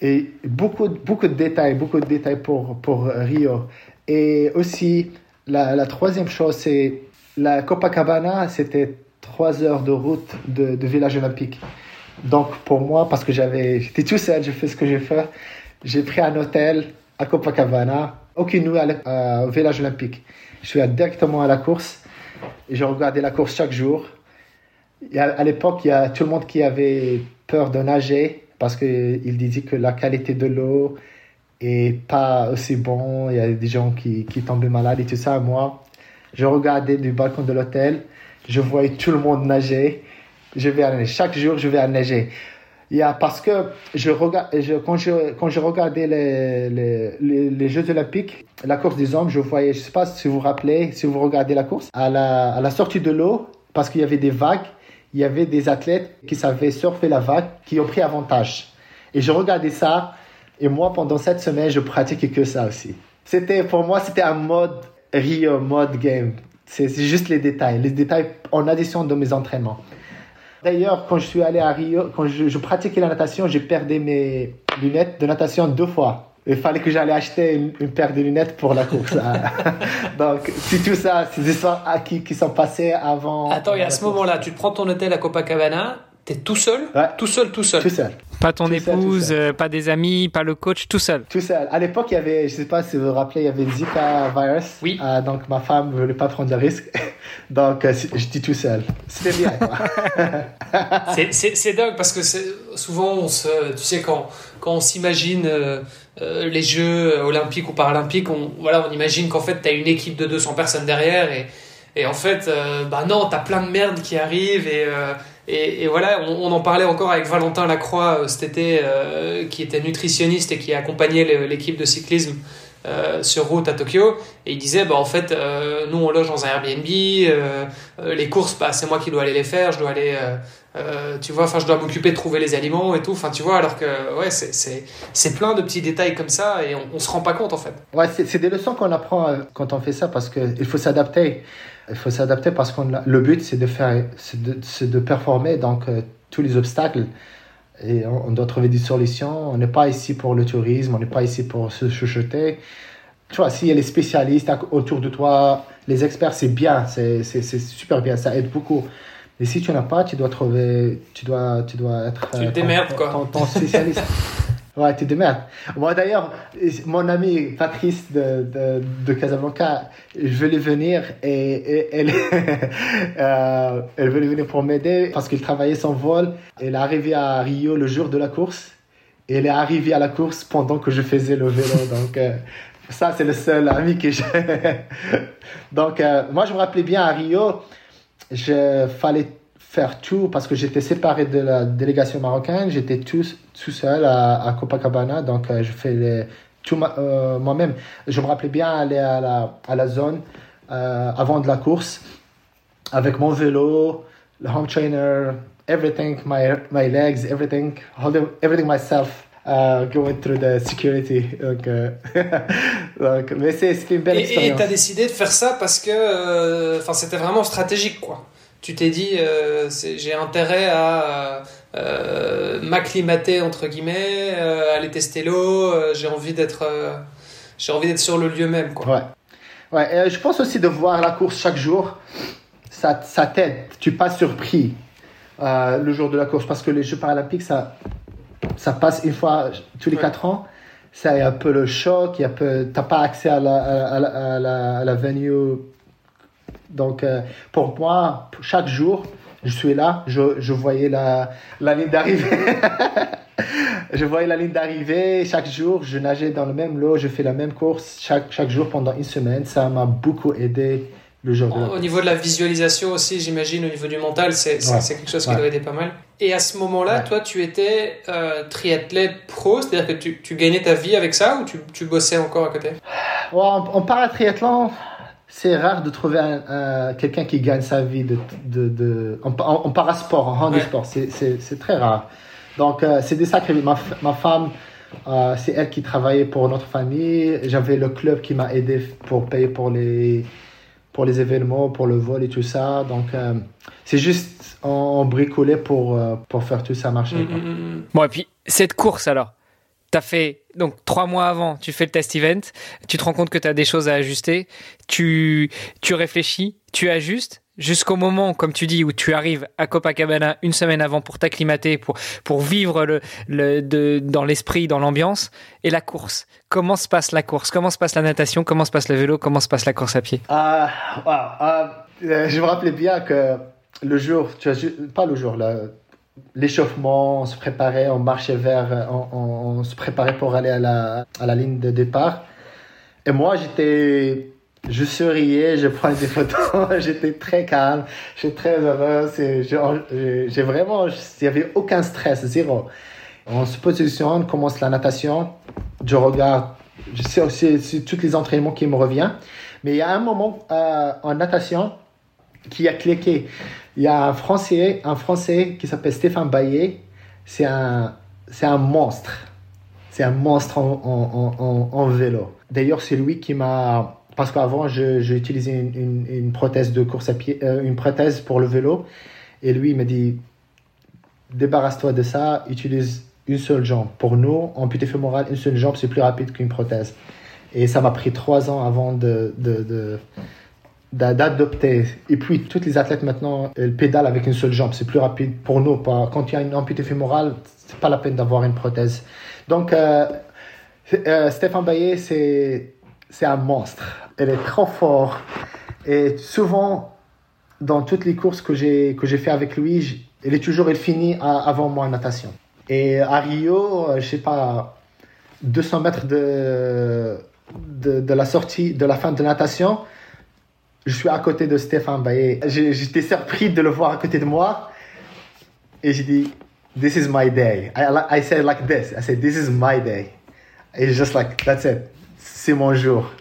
et beaucoup, beaucoup de détails, beaucoup de détails pour, pour Rio. Et aussi La, troisième chose, c'est la Copacabana, c'était trois heures de route de, village olympique. Donc pour moi, parce que j'avais, j'étais tout seul, j'ai fait ce que j'ai fait, j'ai pris un hôtel à Copacabana, aucune nuit au village olympique. Je suis allé directement à la course et j'ai regardé la course chaque jour. À l'époque, il y a tout le monde qui avait peur de nager parce qu'il disait que la qualité de l'eau est pas aussi bon. Il y a des gens qui, qui tombaient malades et tout ça. Moi, je regardais du balcon de l'hôtel, je voyais tout le monde nager. Je vais aller chaque jour, je vais à nager. Il y a, parce que je regarde, je, quand, je, quand je regardais les, les, les, Jeux Olympiques, la course des hommes, je voyais, je sais pas si vous vous rappelez, si vous regardez la course, à la, à la sortie de l'eau, parce qu'il y avait des vagues, il y avait des athlètes qui savaient surfer la vague, qui ont pris avantage. Et je regardais ça, et moi, pendant cette semaine, je pratiquais que ça aussi. C'était, pour moi, c'était un mode Rio, mode game. C'est juste les détails, les détails en addition de mes entraînements. D'ailleurs, quand je suis allé à Rio, quand je, je pratiquais la natation, j'ai perdu mes lunettes de natation deux fois il fallait que j'allais acheter une, paire de lunettes pour la course. Donc, c'est tout ça, ces histoires qui, qui sont passées avant. Attends, et à ce moment-là, tu te prends ton hôtel à Copacabana, tu es tout seul? Tout seul, tout seul Tout seul. Pas ton épouse, euh, pas des amis, pas le coach, tout seul. Tout seul. À l'époque, il y avait, je sais pas si vous vous rappelez, il y avait le Zika virus. Oui. Euh, donc ma femme ne voulait pas prendre le risque. donc euh, j'étais tout seul. C'était bien. c'est dingue parce que souvent, on se, tu sais, quand, quand on s'imagine les Jeux olympiques ou paralympiques, on, voilà, on imagine qu'en fait, tu as une équipe de 200 personnes derrière et, et en fait, bah non, tu as plein de merde qui arrive et et, voilà, on, en parlait encore avec Valentin Lacroix euh, cet été, euh, qui était nutritionniste et qui accompagnait l'équipe de cyclisme euh, sur route à Tokyo. Et il disait, bah, en fait, nous on loge dans un Airbnb, les courses, bah, c'est moi qui dois aller les faire, je dois aller, tu vois, enfin, je dois m'occuper de trouver les aliments et tout. Enfin, tu vois, alors que ouais, c'est plein de petits détails comme ça et on, se rend pas compte en fait. Ouais, c'est des leçons qu'on apprend quand on fait ça parce qu'il faut s'adapter il faut s'adapter parce que le but, c'est de, faire, de, de performer donc euh, tous les obstacles. Et on, doit trouver des solutions. On n'est pas ici pour le tourisme, on n'est pas ici pour se chuchoter. Tu vois, s'il y a les spécialistes autour de toi, les experts, c'est bien, c'est super bien, ça aide beaucoup. Mais si tu n'as pas, tu dois trouver, tu dois, tu dois être. Tu te quoi. ton spécialiste. Ouais, tu merde. Moi, d'ailleurs, mon ami Patrice de, de, de, Casablanca, je voulais venir et, elle, euh, elle voulait venir pour m'aider parce qu'il travaillait son vol. Elle est arrivée à Rio le jour de la course et elle est arrivée à la course pendant que je faisais le vélo. Donc, euh, ça, c'est le seul ami que j'ai. Donc, euh, moi, je me rappelais bien à Rio, je fallait faire tout parce que j'étais séparé de la délégation marocaine, j'étais tout, tout seul à, Copacabana, donc euh, je fais tout euh, moi-même. Je me rappelais bien aller à la, à la zone euh, avant de la course avec mon vélo, le home trainer, everything, my, my legs, everything, holding everything myself. Uh, going through the security. Donc, donc mais c'était une belle et, expérience. Et tu as décidé de faire ça parce que enfin c'était vraiment stratégique, quoi tu t'es dit euh, j'ai intérêt à euh, m'acclimater entre guillemets, euh, aller tester l'eau, j'ai envie d'être j'ai envie d'être sur le lieu même quoi. Ouais. Ouais, je pense aussi de voir la course chaque jour, ça, ça t'aide. Tu pas surpris le jour de la course parce que les Jeux paralympiques ça ça passe une fois tous les quatre ans. Ça y a un peu le choc, il y a peu, t'as pas accès à la, à la, à la, à la venue donc, euh, pour moi, chaque jour, je suis là, je, je voyais la, la ligne d'arrivée. je voyais la ligne d'arrivée chaque jour, je nageais dans le même lot, je fais la même course chaque, chaque jour pendant une semaine. Ça m'a beaucoup aidé le jour Au niveau de la visualisation aussi, j'imagine, au niveau du mental, c'est quelque chose qui doit aider pas mal. Et à ce moment-là, toi, tu étais euh, triathlète pro, c'est-à-dire que tu, tu, gagnais ta vie avec ça ou tu, tu bossais encore à côté? On, on parle à triathlon c'est rare de trouver quelqu'un qui gagne sa vie de, de, de en, en, parasport, en handisport. C'est très rare. Donc, euh, c'est des sacrés. Ma, ma femme, euh, c'est elle qui travaillait pour notre famille. J'avais le club qui m'a aidé pour payer pour les, pour les événements, pour le vol et tout ça. Donc, euh, c'est juste on, bricolait pour, pour faire tout ça marcher. Mm, mm, mm, bon, et puis, cette course alors, T'as fait donc trois mois avant, tu fais le test event, tu te rends compte que tu as des choses à ajuster, tu tu réfléchis, tu ajustes jusqu'au moment, comme tu dis, où tu arrives à Copacabana une semaine avant pour t'acclimater, pour pour vivre le, le de, dans l'esprit, dans l'ambiance. Et la course. Comment se passe la course? Comment se passe la natation? Comment se passe le vélo? Comment se passe la course à pied? Ah, euh, je me rappelais bien que le jour, tu as, pas le jour là l'échauffement, on se préparait, on marchait vers, on, se préparait pour aller à la, à la ligne de départ. Et moi, j'étais, je souriais, je prenais des photos, j'étais très calme, j'étais très heureux. J'ai vraiment, il n'y avait aucun stress, zéro. On se positionne, on commence la natation, je regarde, je sais aussi tous les entraînements qui me reviennent. Mais il y a un moment euh, en natation qui a cliqué. Il y a un Français, un Français qui s'appelle Stéphane Baillet. C'est un, c'est un monstre. C'est un monstre en, en, en, vélo. D'ailleurs, c'est lui qui m'a. Parce qu'avant, j'ai utilisé une, une, prothèse de course à pied, euh, une prothèse pour le vélo. Et lui, il m'a dit débarrasse-toi de ça, utilise une seule jambe. Pour nous, amputé fémoral, une seule jambe, c'est plus rapide qu'une prothèse. Et ça m'a pris trois ans avant de, de, de d'adopter. Et puis, tous les athlètes maintenant, ils pédalent avec une seule jambe. C'est plus rapide pour nous. Quand il y a une amputée fémorale, c'est pas la peine d'avoir une prothèse. Donc, euh, euh, Stéphane Baillet, c'est, un monstre. Elle est trop fort. Et souvent, dans toutes les courses que j'ai, que fait avec lui, il est toujours, il finit avant moi en natation. Et à Rio, euh, je sais pas, 200 mètres de, de la sortie, de la fin de natation, je suis à côté de Stéphane Baillet. J'étais surpris de le voir à côté de moi. Et j'ai dit, This is my day. I, I said like this. I said, This is my day. Et just like, that's it. C'est mon jour.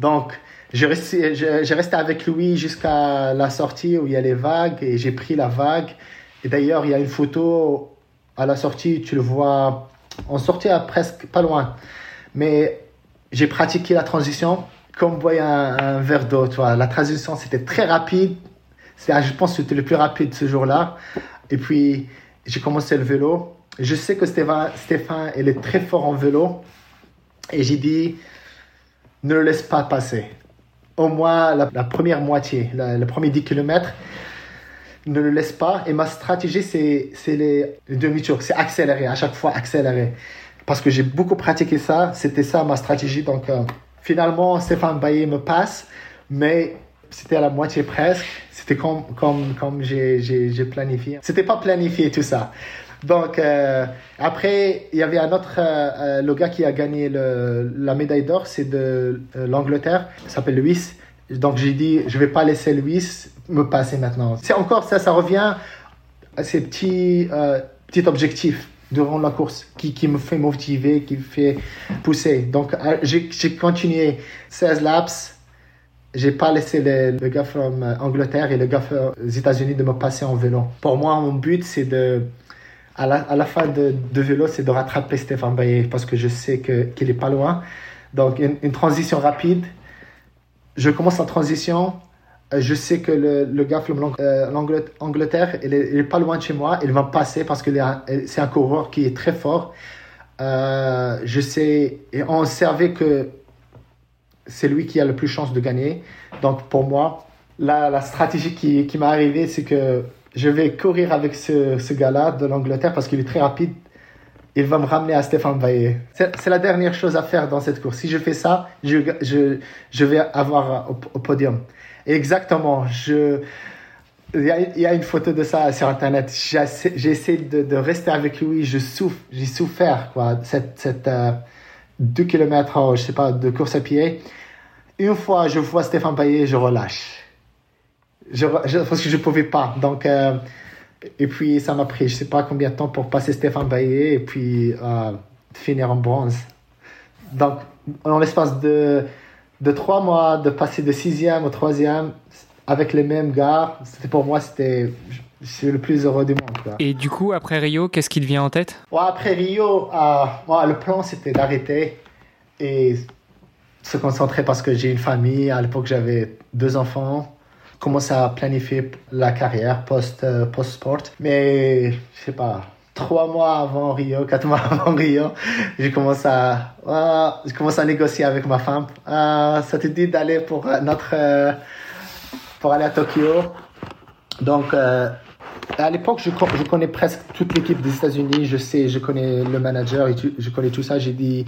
Donc, j'ai resté, resté avec lui jusqu'à la sortie où il y a les vagues et j'ai pris la vague. Et d'ailleurs, il y a une photo à la sortie, tu le vois, on sortait à presque pas loin. Mais j'ai pratiqué la transition comme boire un, verre d'eau. La transition, c'était très rapide. Je pense que c'était le plus rapide ce jour-là. Et puis, j'ai commencé le vélo. Je sais que Stéphane, Stéphane il est très fort en vélo. Et j'ai dit, ne le laisse pas passer. Au moins la, première moitié, le premier 10 km, ne le laisse pas. Et ma stratégie, c'est les, les demi-tours. C'est accélérer, à chaque fois accélérer. Parce que j'ai beaucoup pratiqué ça. C'était ça ma stratégie. Donc, euh, Finalement, Stéphane Baillet me passe, mais c'était à la moitié presque. C'était comme, comme, comme j'ai planifié. C'était pas planifié tout ça. Donc, euh, après, il y avait un autre, euh, euh, le gars qui a gagné le, la médaille d'or, c'est de l'Angleterre, il s'appelle Louis. Donc, j'ai dit, je vais pas laisser Louis me passer maintenant. C'est encore ça, ça revient à ces petits, petits objectifs durant la course qui, qui me fait motiver, qui me fait pousser. Donc, euh, j'ai continué 16 laps. J'ai pas laissé le, gars from euh, Angleterre et le gars des États-Unis de me passer en vélo. Pour moi, mon but, c'est de, à la, à la fin de, de vélo, c'est de rattraper Stéphane Baillet parce que je sais qu'il est pas loin. Donc, une, transition rapide. Je commence en transition euh, je sais que le, gars euh, l'Angleterre, il, est, pas loin de chez moi. Il va passer parce que c'est un coureur qui est très fort. Euh, je sais, et on savait que c'est lui qui a le plus chance de gagner. Donc pour moi, la, stratégie qui, qui m'est arrivée, c'est que je vais courir avec ce, gars-là de l'Angleterre parce qu'il est très rapide. Il va me ramener à Stéphane Baillet. C'est la dernière chose à faire dans cette course. Si je fais ça, je vais avoir au podium. Exactement. Je, il y, a, une photo de ça sur Internet. J'essaie de, de, rester avec lui. Je souffre, j'ai souffert, quoi. Cette, cette euh, 2 km, je sais pas, de course à pied. Une fois, je vois Stéphane Payet, je relâche. Je, parce que je pouvais pas. Donc, euh, et puis, ça m'a pris, je sais pas combien de temps pour passer Stéphane Payet et puis euh, finir en bronze. Donc, en l'espace de de trois mois, de passer de sixième au troisième avec les mêmes gars, c'était pour moi, c'était le plus heureux du monde. Et du coup, après Rio, qu'est-ce qui te vient en tête? Après Rio, euh, le plan, c'était d'arrêter et se concentrer parce que j'ai une famille. À l'époque, j'avais deux enfants. Commencer à planifier la carrière post, euh, post-sport. Mais, je sais pas, trois mois avant Rio, quatre mois avant Rio, j'ai commencé à, ah, je commence à négocier avec ma femme. Ah, ça te dit d'aller pour notre, euh, pour aller à Tokyo. Donc, euh, à l'époque, je, je, connais presque toute l'équipe des États-Unis. Je sais, je connais le manager et je connais tout ça. J'ai dit,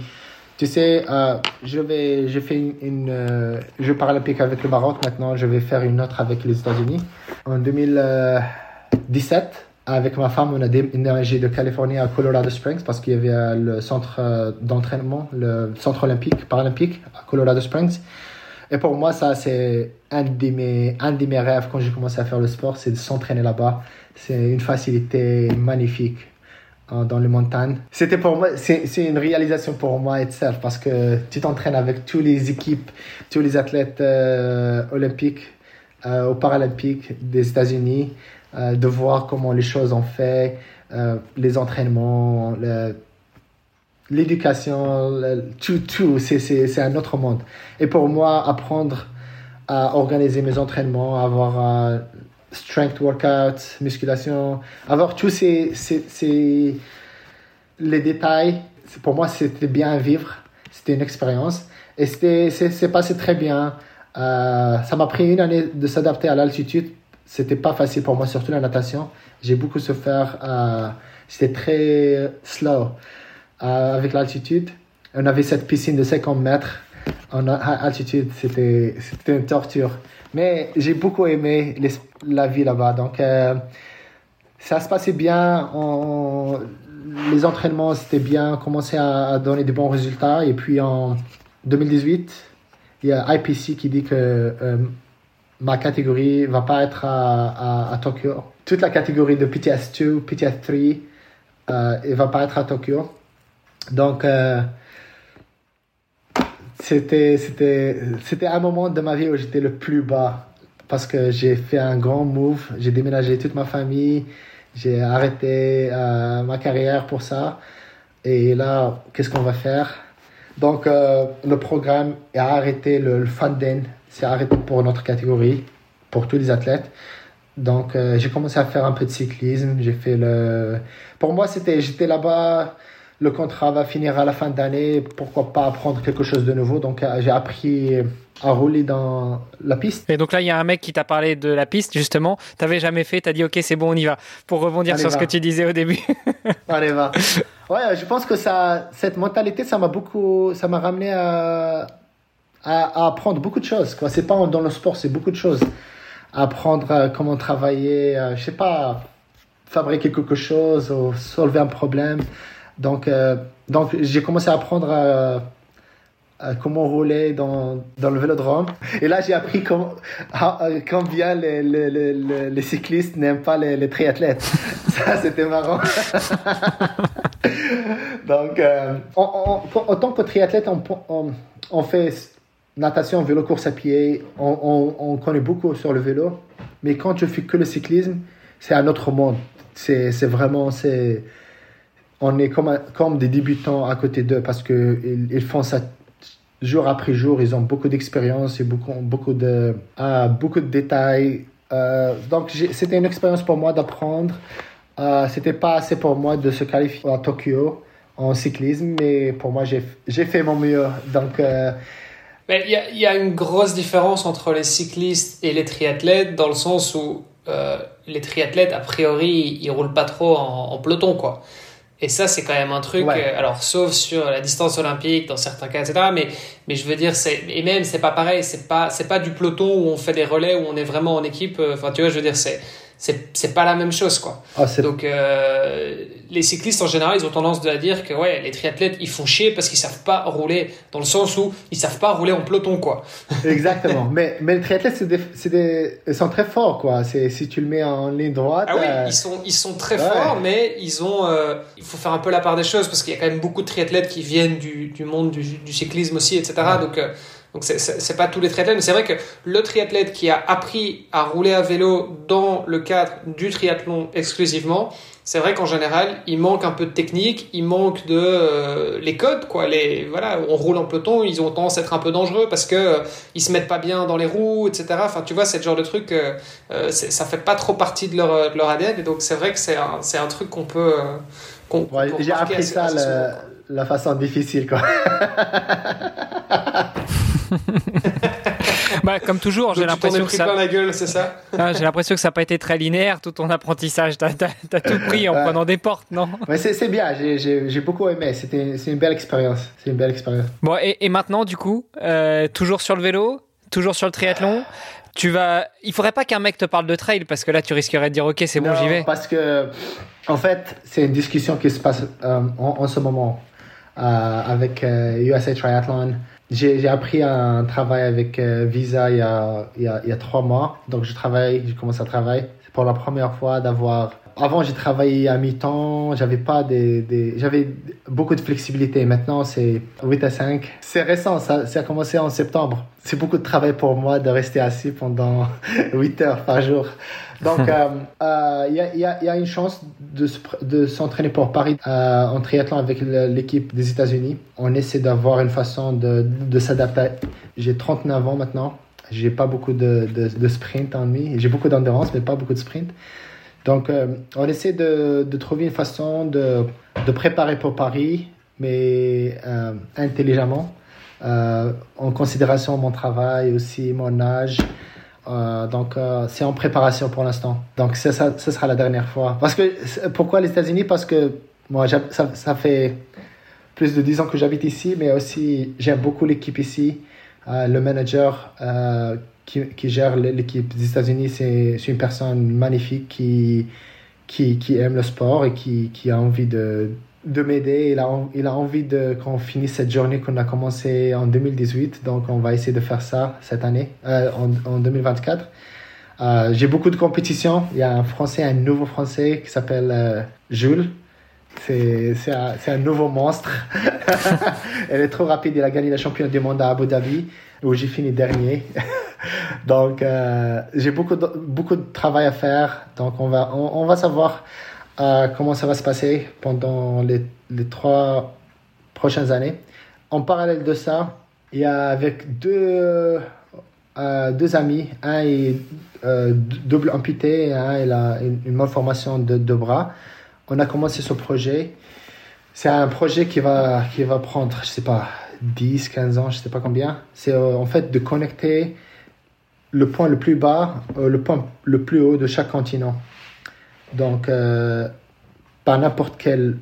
tu sais, euh, je vais, j'ai fait une, une euh, Jeux paralympiques avec le Maroc. Maintenant, je vais faire une autre avec les États-Unis. En 2017, avec ma femme, on a déménagé de Californie à Colorado Springs parce qu'il y avait euh, le centre euh, d'entraînement, le centre olympique, paralympique à Colorado Springs. Et pour moi, ça, c'est un de mes, un de mes rêves quand j'ai commencé à faire le sport, c'est de s'entraîner là-bas. C'est une facilité magnifique hein, dans les montagnes. C'était pour moi, c'est une réalisation pour moi itself parce que tu t'entraînes avec toutes les équipes, tous les athlètes euh, olympiques, euh, aux Paralympiques des États-Unis, euh, de voir comment les choses ont fait, les entraînements, l'éducation, tout, tout, c'est un autre monde. Et pour moi, apprendre à organiser mes entraînements, avoir un strength workout, musculation, avoir tous ces, ces, les détails, pour moi, c'était bien à vivre. C'était une expérience. Et c'est passé très bien. Euh, ça m'a pris une année de s'adapter à l'altitude. C'était pas facile pour moi, surtout la natation. J'ai beaucoup souffert. Euh, C'était très slow. Euh, avec l'altitude. On avait cette piscine de 50 mètres en altitude, c'était une torture. Mais j'ai beaucoup aimé la vie là-bas. Donc, euh, ça se passait bien. les entraînements, c'était bien. commençait à, donner de bons résultats. Et puis en 2018, il y a IPC qui dit que euh, ma catégorie va pas être à, Tokyo. Toute la catégorie de PTS2, PTS3, euh, ne va pas être à Tokyo. Donc, euh, c'était, un moment de ma vie où j'étais le plus bas parce que j'ai fait un grand move. J'ai déménagé toute ma famille. J'ai arrêté euh, ma carrière pour ça. Et là, qu'est-ce qu'on va faire? Donc, le programme a arrêté le, funding. C'est arrêté pour notre catégorie, pour tous les athlètes. Donc, j'ai commencé à faire un peu de cyclisme. J'ai fait le. Pour moi, c'était, j'étais là-bas le contrat va finir à la fin d'année, pourquoi pas apprendre quelque chose de nouveau? Donc euh, j'ai appris à rouler dans la piste. Et donc là, il y a un mec qui t'a parlé de la piste, justement. Tu n'avais jamais fait, tu as dit, OK, c'est bon, on y va. Pour rebondir sur ce que tu disais au début. Allez, va. Ouais, je pense que ça, cette mentalité, ça m'a beaucoup, ça m'a ramené à, à, apprendre beaucoup de choses. Ce C'est pas dans le sport, c'est beaucoup de choses. Apprendre euh, comment travailler, euh, je sais pas, fabriquer quelque chose, ou solver un problème. Donc, euh, donc j'ai commencé à apprendre à, comment rouler dans, dans, le vélodrome. Et là, j'ai appris comment, combien les, les, les, les cyclistes n'aiment pas les, triathlètes. Ça, c'était marrant. donc, euh, en, tant que triathlète, on, on, fait natation, vélo, course à pied. On, on, connaît beaucoup sur le vélo. Mais quand je fais que le cyclisme, c'est un autre monde. C'est vraiment... c'est on est comme, comme des débutants à côté d'eux parce qu'ils ils font ça jour après jour. Ils ont beaucoup d'expérience et beaucoup, beaucoup, de, euh, beaucoup de détails. Euh, donc, c'était une expérience pour moi d'apprendre. Euh, c'était pas assez pour moi de se qualifier à Tokyo en cyclisme, mais pour moi, j'ai fait mon mieux. Donc. Euh, mais il y, y, a une grosse différence entre les cyclistes et les triathlètes dans le sens où les triathlètes, a priori, ils roulent pas trop en, en peloton, quoi. Et ça, c'est quand même un truc, euh, alors sauf sur la distance olympique dans certains cas, etc. Mais, mais je veux dire, c'est, et même, c'est pas pareil, c'est pas, c'est pas du peloton où on fait des relais, où on est vraiment en équipe. Euh, enfin, tu vois, je veux dire, c'est, c'est pas la même chose quoi. Ah, Donc euh, les cyclistes en général ils ont tendance à dire que ouais les triathlètes ils font chier parce qu'ils savent pas rouler dans le sens où ils savent pas rouler en peloton quoi. Exactement. mais mais les triathlètes c'est des, des, ils sont très forts quoi. C'est si tu le mets en ligne droite. Ah oui euh, ils sont ils sont très forts mais ils ont euh, il faut faire un peu la part des choses parce qu'il y a quand même beaucoup de triathlètes qui viennent du, du monde du, du cyclisme aussi etc. Donc Donc c'est pas tous les triathlètes, mais c'est vrai que le triathlète qui a appris à rouler à vélo dans le cadre du triathlon exclusivement, c'est vrai qu'en général, il manque un peu de technique, il manque de euh, les codes quoi. Les voilà, on roule en peloton, ils ont tendance à être un peu dangereux parce que euh, ils se mettent pas bien dans les roues, etc. Enfin, tu vois, c'est le genre de truc, euh, euh ça fait pas trop partie de leur de leur ADN. Et donc c'est vrai que c'est un c'est un truc qu'on peut. qu'on J'ai appris ça la, la façon difficile quoi. bah, comme toujours, j'ai l'impression que ça. la gueule, c'est ça? Ah, J'ai l'impression que ça n'a pas été très linéaire tout ton apprentissage. T'as as, tout pris en prenant des portes, non? Mais c'est bien. J'ai beaucoup aimé. C'était c'est une belle expérience. C'est une belle expérience. Bon, et, et maintenant, du coup, euh, toujours sur le vélo, toujours sur le triathlon. Tu vas. Il faudrait pas qu'un mec te parle de trail parce que là, tu risquerais de dire OK, c'est bon, j'y vais. Parce que, en fait, c'est une discussion qui se passe euh, en, en, ce moment euh, avec USA euh, Triathlon. J'ai appris un travail avec euh, Visa il y, a, il, y a, il y a trois mois. Donc, je travaille, j'ai commencé à travailler. C'est pour la première fois d'avoir. Avant, j'ai travaillé à mi-temps. J'avais pas des, des... j'avais beaucoup de flexibilité. Maintenant, c'est 8 à 5. C'est récent. Ça, ça a commencé en septembre. C'est beaucoup de travail pour moi de rester assis pendant 8 heures par jour. Donc, il euh, euh, y, a, y, a, y, a, une chance de, de s'entraîner pour Paris euh, en triathlon avec l'équipe des États-Unis. On essaie d'avoir une façon de, de s'adapter. J'ai 39 ans maintenant. J'ai pas beaucoup de, de, de sprint en nuit. J'ai beaucoup d'endurance, mais pas beaucoup de sprint. Donc, euh, on essaie de, trouver une façon de, préparer pour Paris, mais euh, intelligemment, euh, en considération mon travail aussi, mon âge. Donc, c'est en préparation pour l'instant. Donc, ça, ça, sera la dernière fois. Parce que, pourquoi les États-Unis? Parce que moi, ça, ça, fait plus de 10 ans que j'habite ici, mais aussi, j'aime beaucoup l'équipe ici. Le manager qui, qui, gère l'équipe des États-Unis, c'est une personne magnifique qui, qui, qui, aime le sport et qui, qui a envie de, de m'aider. Il a, il a envie qu'on finisse cette journée qu'on a commencé en 2018. Donc, on va essayer de faire ça cette année, euh, en, en, 2024. Euh, J'ai beaucoup de compétitions. Il y a un Français, un nouveau Français qui s'appelle euh, Jules. C'est un, un, nouveau monstre. Elle est trop rapide. Il a gagné la championne du monde à Abu Dhabi, où j'ai fini dernier. Donc, euh, j'ai beaucoup de, beaucoup de travail à faire. Donc, on va, on, va savoir euh, comment ça va se passer pendant les, les, trois prochaines années. En parallèle de ça, il y a avec deux, euh, deux amis, un est double amputé et un il a une, une malformation de, de, bras. On a commencé ce projet. C'est un projet qui va, qui va prendre, je sais pas, 10, 15 ans, je sais pas combien. C'est euh, en fait de connecter le point le plus bas, euh, le point le plus haut de chaque continent. Donc, euh, pas n'importe quel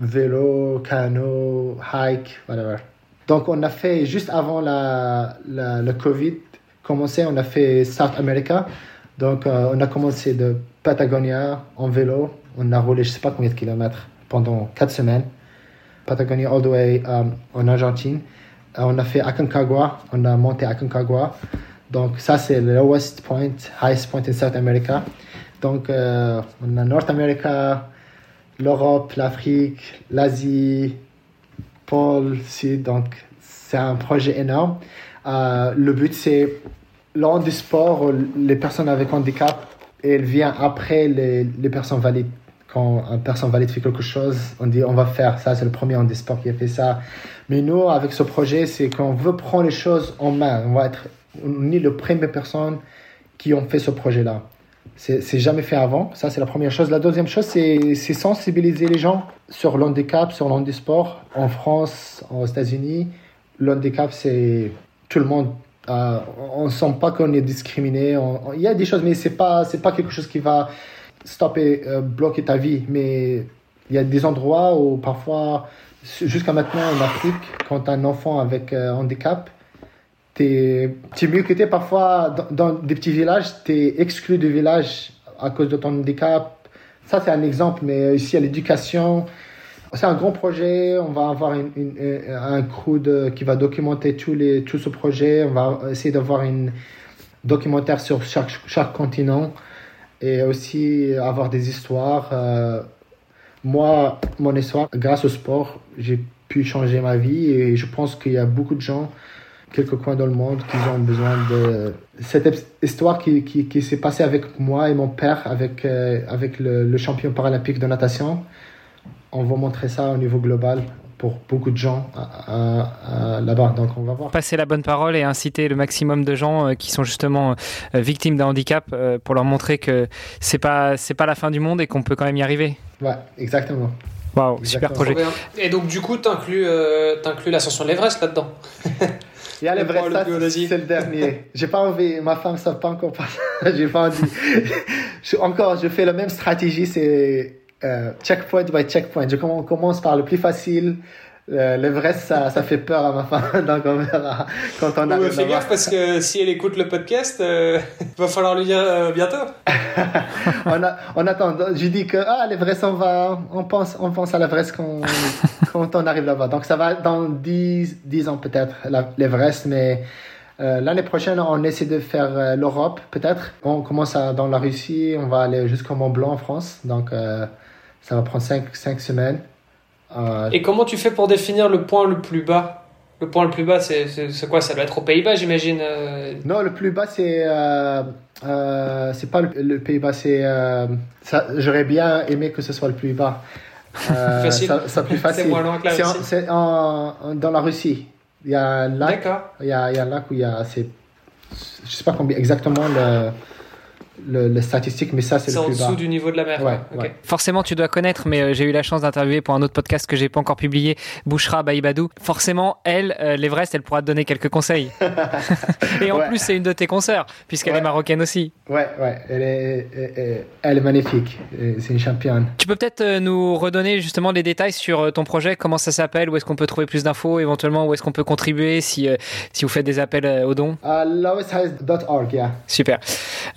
vélo, canot, hike, whatever. Donc, on a fait, juste avant la, la, le Covid, commencé, on a fait South America. Donc, euh, on a commencé de Patagonia en vélo. On a roulé je sais pas combien de kilomètres pendant quatre semaines. Patagonia all the way um, en Argentine. Euh, on a fait Aconcagua. On a monté Aconcagua. Donc, ça, c'est le lowest point, highest point in South America. Donc, euh, on a North America, l'Europe, l'Afrique, l'Asie, pôle sud. Donc, c'est un projet énorme. Euh, le but, c'est du sport, les personnes avec handicap, elle vient après les personnes valides. Quand une personne valide fait quelque chose, on dit on va faire ça. C'est le premier handisport qui a fait ça. Mais nous, avec ce projet, c'est qu'on veut prendre les choses en main. On va être, on est les premières personnes qui ont fait ce projet-là. C'est jamais fait avant. Ça, c'est la première chose. La deuxième chose, c'est sensibiliser les gens sur l'handicap, sur l'handisport. En France, aux États-Unis, l'handicap, c'est tout le monde. Euh, on ne sent pas qu'on est discriminé. il y a des choses, mais ce n'est pas, pas quelque chose qui va stopper, euh, bloquer ta vie. Mais il y a des endroits où parfois, jusqu'à maintenant en Afrique, quand tu as un enfant avec euh, handicap, tu es mieux que tu parfois dans, des petits villages, tu es exclu du village à cause de ton handicap. Ça, c'est un exemple, mais ici, à l'éducation, c'est un grand projet. On va avoir une, une, un crew qui va documenter tous les, tout ce projet. On va essayer d'avoir un documentaire sur chaque, chaque continent et aussi avoir des histoires. Euh, moi, mon histoire, grâce au sport, j'ai pu changer ma vie et je pense qu'il y a beaucoup de gens quelques coins dans le monde qui ont besoin de cette histoire qui, qui, qui s'est passée avec moi et mon père, avec, euh, avec le, le, champion paralympique de natation. On va montrer ça au niveau global pour beaucoup de gens là-bas. Donc on va voir. Passer la bonne parole et inciter le maximum de gens euh, qui sont justement euh, victimes d'un handicap pour leur montrer que c'est pas c'est pas la fin du monde et qu'on peut quand même y arriver. Ouais, exactement. Waouh, super projet. Et donc du coup, tu inclus, inclus l'ascension de l'Everest là-dedans Il y a l'Everest, c'est le dernier. J'ai pas envie, ma femme ne savent pas encore pas. J'ai pas envie. je, encore, je fais la même stratégie, c'est euh, checkpoint by checkpoint. Je commence par le plus facile, euh, L'Everest, ça, ça fait peur à ma femme, donc on verra quand on arrive. Fais gaffe parce que si elle écoute le podcast, euh, il va falloir lui dire euh, bientôt. on, a, on attend. Je dis que ah, l'Everest, on va, on pense, on pense à l'Everest quand, quand on arrive là-bas. Donc ça va dans 10, 10 ans peut-être l'Everest, mais euh, l'année prochaine, on essaie de faire euh, l'Europe peut-être. On commence à, dans la Russie, on va aller jusqu'au Mont Blanc en France, donc ça va prendre 5, 5 semaines. Euh, Et comment tu fais pour définir le point le plus bas? Le point le plus bas, c'est quoi? Ça doit être aux Pays-Bas, j'imagine euh Non, le plus bas, c'est. Euh, c'est pas le, Pays-Bas, c'est. J'aurais bien aimé que ce soit le plus bas. facile. Ça, ça plus facile. c'est moins loin que la Russie. C'est dans la Russie. Il y a un lac. Il y a, il y a un lac où il y a. Je sais pas combien exactement le le, les statistiques, mais ça, c'est le plus bas. en dessous du niveau de la mer. Ouais, ouais. Forcément, tu dois connaître, mais euh, j'ai eu la chance d'interviewer pour un autre podcast que j'ai pas encore publié, Bouchra Baïbadou. Forcément, elle, euh, l'Everest, elle pourra te donner quelques conseils. Et en plus, c'est une de tes consoeurs, puisqu'elle est marocaine aussi. Ouais, ouais, elle est, elle, elle est magnifique. C'est une championne. Tu peux peut-être euh, nous redonner justement des détails sur ton projet, comment ça s'appelle, où est-ce qu'on peut trouver plus d'infos, éventuellement où est-ce qu'on peut contribuer si, si vous faites des appels aux dons uh, lowestheight.org, yeah. Super.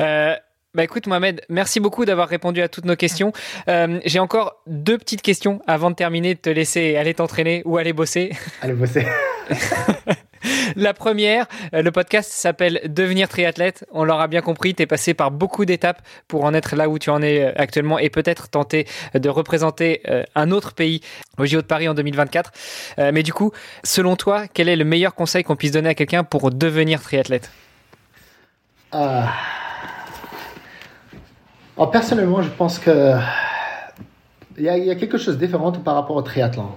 Euh, bah écoute Mohamed, merci beaucoup d'avoir répondu à toutes nos questions. Euh, J'ai encore deux petites questions avant de terminer, de te laisser aller t'entraîner ou aller bosser. Aller bosser. La première, euh, le podcast s'appelle Devenir triathlète. On l'aura bien compris, tu es passé par beaucoup d'étapes pour en être là où tu en es euh, actuellement et peut-être tenter de représenter un autre pays au JO de Paris en 2024. Mais du coup, selon toi, quel est le meilleur conseil qu'on puisse donner à quelqu'un pour devenir triathlète? Euh... Alors, personnellement, je pense que il y, a, quelque chose de différent par rapport au triathlon.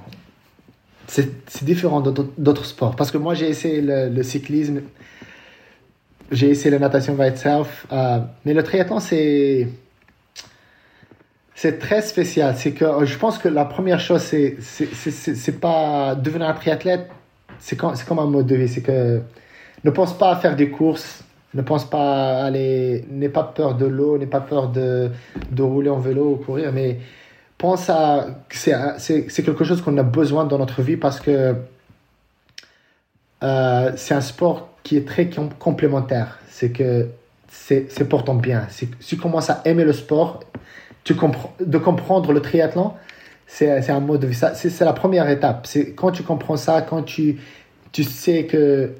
C'est différent d'autres sports. Parce que moi, j'ai essayé le, le cyclisme, j'ai essayé la natation by itself, euh, mais le triathlon, c'est c'est très spécial. C'est que je pense que la première chose, c'est c'est pas devenir un triathlète, c'est comme, comme un mode de vie. C'est que ne pense pas à faire des courses ne pense pas aller, n'aie pas peur de l'eau, n'aie pas peur de, de rouler en vélo ou courir, mais pense à c'est, c'est, quelque chose qu'on a besoin dans notre vie parce que euh, c'est un sport qui est très complémentaire. C'est que c'est, pour ton bien. Si tu commences à aimer le sport, tu comprends, de comprendre le triathlon, c'est, c'est un mode de vie. C'est la première étape. C'est quand tu comprends ça, quand tu, tu sais que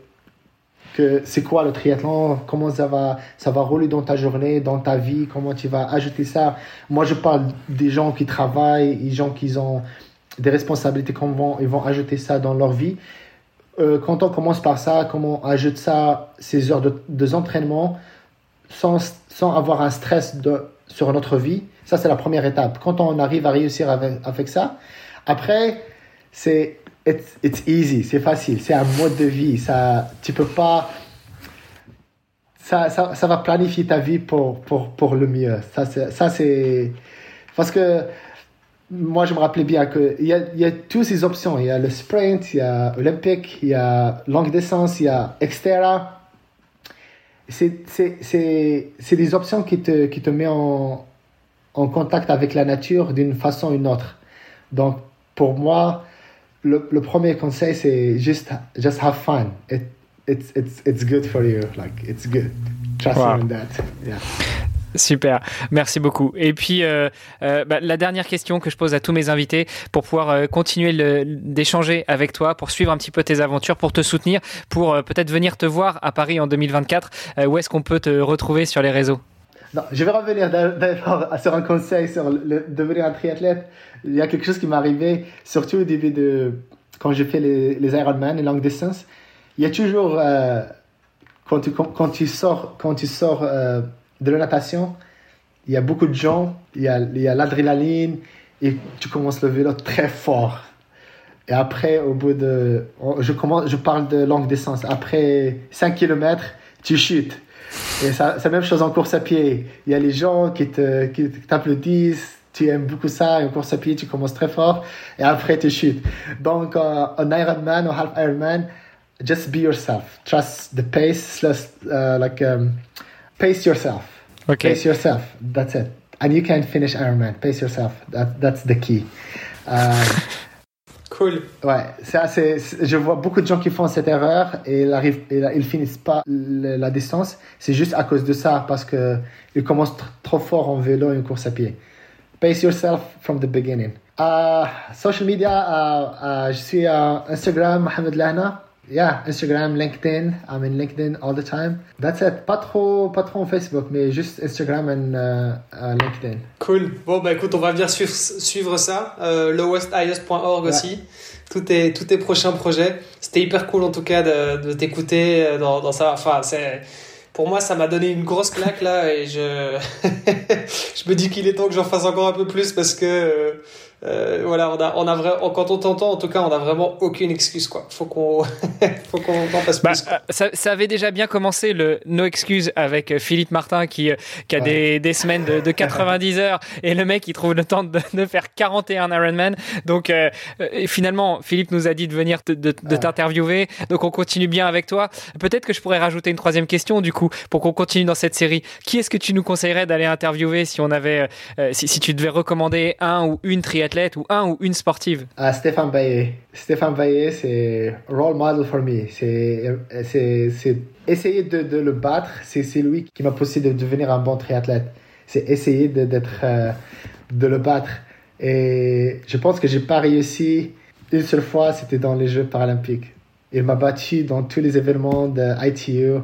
que c'est quoi le triathlon, comment ça va, ça va rouler dans ta journée, dans ta vie, comment tu vas ajouter ça. Moi, je parle des gens qui travaillent, des gens qui ont des responsabilités, comment ils vont ajouter ça dans leur vie. Euh, quand on commence par ça, comment on ajoute ça, ces heures de, de sans, sans avoir un stress de, sur notre vie, ça c'est la première étape. Quand on arrive à réussir avec, avec ça, après, c'est it's, it's easy, c'est facile, c'est un mode de vie. Ça, tu peux pas. Ça, ça, ça va planifier ta vie pour, pour, pour le mieux. Ça, c'est. Parce que moi, je me rappelais bien qu'il y a, y a toutes ces options. Il y a le sprint, il y a olympique, il y a longue distance, il y a Xterra. C'est des options qui te, qui te mettent en, en contact avec la nature d'une façon ou d'une autre. Donc, pour moi, le, le premier conseil, c'est juste, just have fun. It, it's, it's, it's good for you. Like, it's good. Trust wow. in that. Yeah. Super, merci beaucoup. Et puis euh, euh, bah, la dernière question que je pose à tous mes invités pour pouvoir euh, continuer d'échanger avec toi, pour suivre un petit peu tes aventures, pour te soutenir, pour peut-être venir te voir à Paris en 2024. Euh, où est-ce qu'on peut te retrouver sur les réseaux? Non, je vais revenir d'abord sur un conseil sur devenir un triathlète. Il y a quelque chose qui m'est arrivé, surtout au début de quand j'ai fait les, les Ironman, les longues distances. il y a toujours, euh, quand, tu, quand, tu sors, quand tu sors euh, de la natation, il y a beaucoup de gens, il y a l'adrénaline et tu commences le vélo très fort. Et après, au bout de. Je, commence, je parle de longue distance. Après 5 km, tu chutes. Et c'est la même chose en course à pied. Il y a les gens qui te, qui t'applaudissent, tu aimes beaucoup ça, en course à pied, tu commences très fort, et après tu chutes. Donc, uh, un Ironman ou half Ironman, just be yourself. Trust the pace, uh, like, um, pace yourself. Okay. Pace yourself, that's it. And you can finish Ironman, pace yourself, that, that's the key. Uh, Cool. Ouais, c'est assez. Je vois beaucoup de gens qui font cette erreur et ils arrivent, ils finissent pas la distance. C'est juste à cause de ça, parce que ils commencent trop fort en vélo et en course à pied. Pace yourself from the beginning. Uh, social media, uh, uh, je suis à Instagram, Mohamed Lahna. Yeah, Instagram, LinkedIn. I'm in LinkedIn all the time. That's it. Pas trop, pas trop en Facebook, mais juste Instagram et uh, uh, LinkedIn. Cool. Bon, bah écoute, on va bien suivre, suivre ça. Euh, aussi. Tous tes, tous tes prochains projets. C'était hyper cool en tout cas de, de t'écouter euh, dans, dans ça. Enfin, c'est pour moi, ça m'a donné une grosse claque là et je, je me dis qu'il est temps que j'en fasse encore un peu plus parce que euh, voilà, on a, on a vraiment, quand on t'entend, en tout cas, on a vraiment aucune excuse, quoi. Faut qu'on, faut qu'on en fasse bah, plus. Euh, ça, ça, avait déjà bien commencé le no excuse avec euh, Philippe Martin qui, euh, qui a ouais. des, des, semaines de, de, 90 heures et le mec il trouve le temps de, de faire 41 Ironman. Donc euh, finalement, Philippe nous a dit de venir te, de, de t'interviewer. Donc on continue bien avec toi. Peut-être que je pourrais rajouter une troisième question du coup pour qu'on continue dans cette série. Qui est-ce que tu nous conseillerais d'aller interviewer si on avait, euh, si, si tu devais recommander un ou une triathlète ou un ou une sportive? Uh, Stéphane Baillet. Stéphane Baillet, c'est role model for me. C'est essayer de, le battre. C'est lui qui m'a poussé de devenir un bon triathlète. C'est essayer de, euh, de le battre. Et je pense que j'ai pas réussi une seule fois, c'était dans les Jeux paralympiques. Il m'a battu dans tous les événements de ITU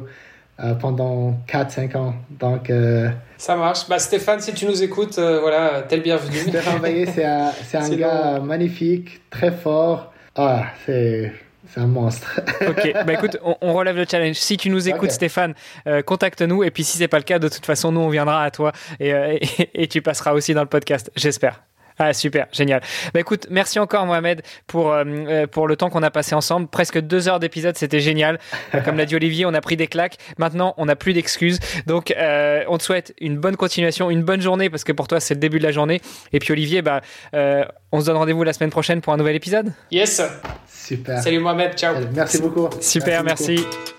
euh, pendant 4-5 ans. Donc, euh, ça marche. Bah, Stéphane, si tu nous écoutes, euh, voilà, tel bienvenu. Stéphane Baillet, c'est un, c'est un gars long. magnifique, très fort. Ah, c'est. C'est un monstre. ok, bah écoute, on, on, relève le challenge. Si tu nous écoutes, okay. Stéphane, euh, contacte-nous. Et puis si c'est pas le cas, de toute façon, nous on viendra à toi et, euh, et, et tu passeras aussi dans le podcast. J'espère. Ah super, génial. Bah écoute, merci encore Mohamed pour euh, pour le temps qu'on a passé ensemble. Presque deux heures d'épisode, c'était génial. Comme l'a dit Olivier, on a pris des claques. Maintenant, on n'a plus d'excuses. Donc, euh, on te souhaite une bonne continuation, une bonne journée parce que pour toi c'est le début de la journée. Et puis Olivier, bah euh, on se donne rendez-vous la semaine prochaine pour un nouvel épisode. Yes. Super. Salut Mohamed, ciao. Merci beaucoup. Super, merci. merci.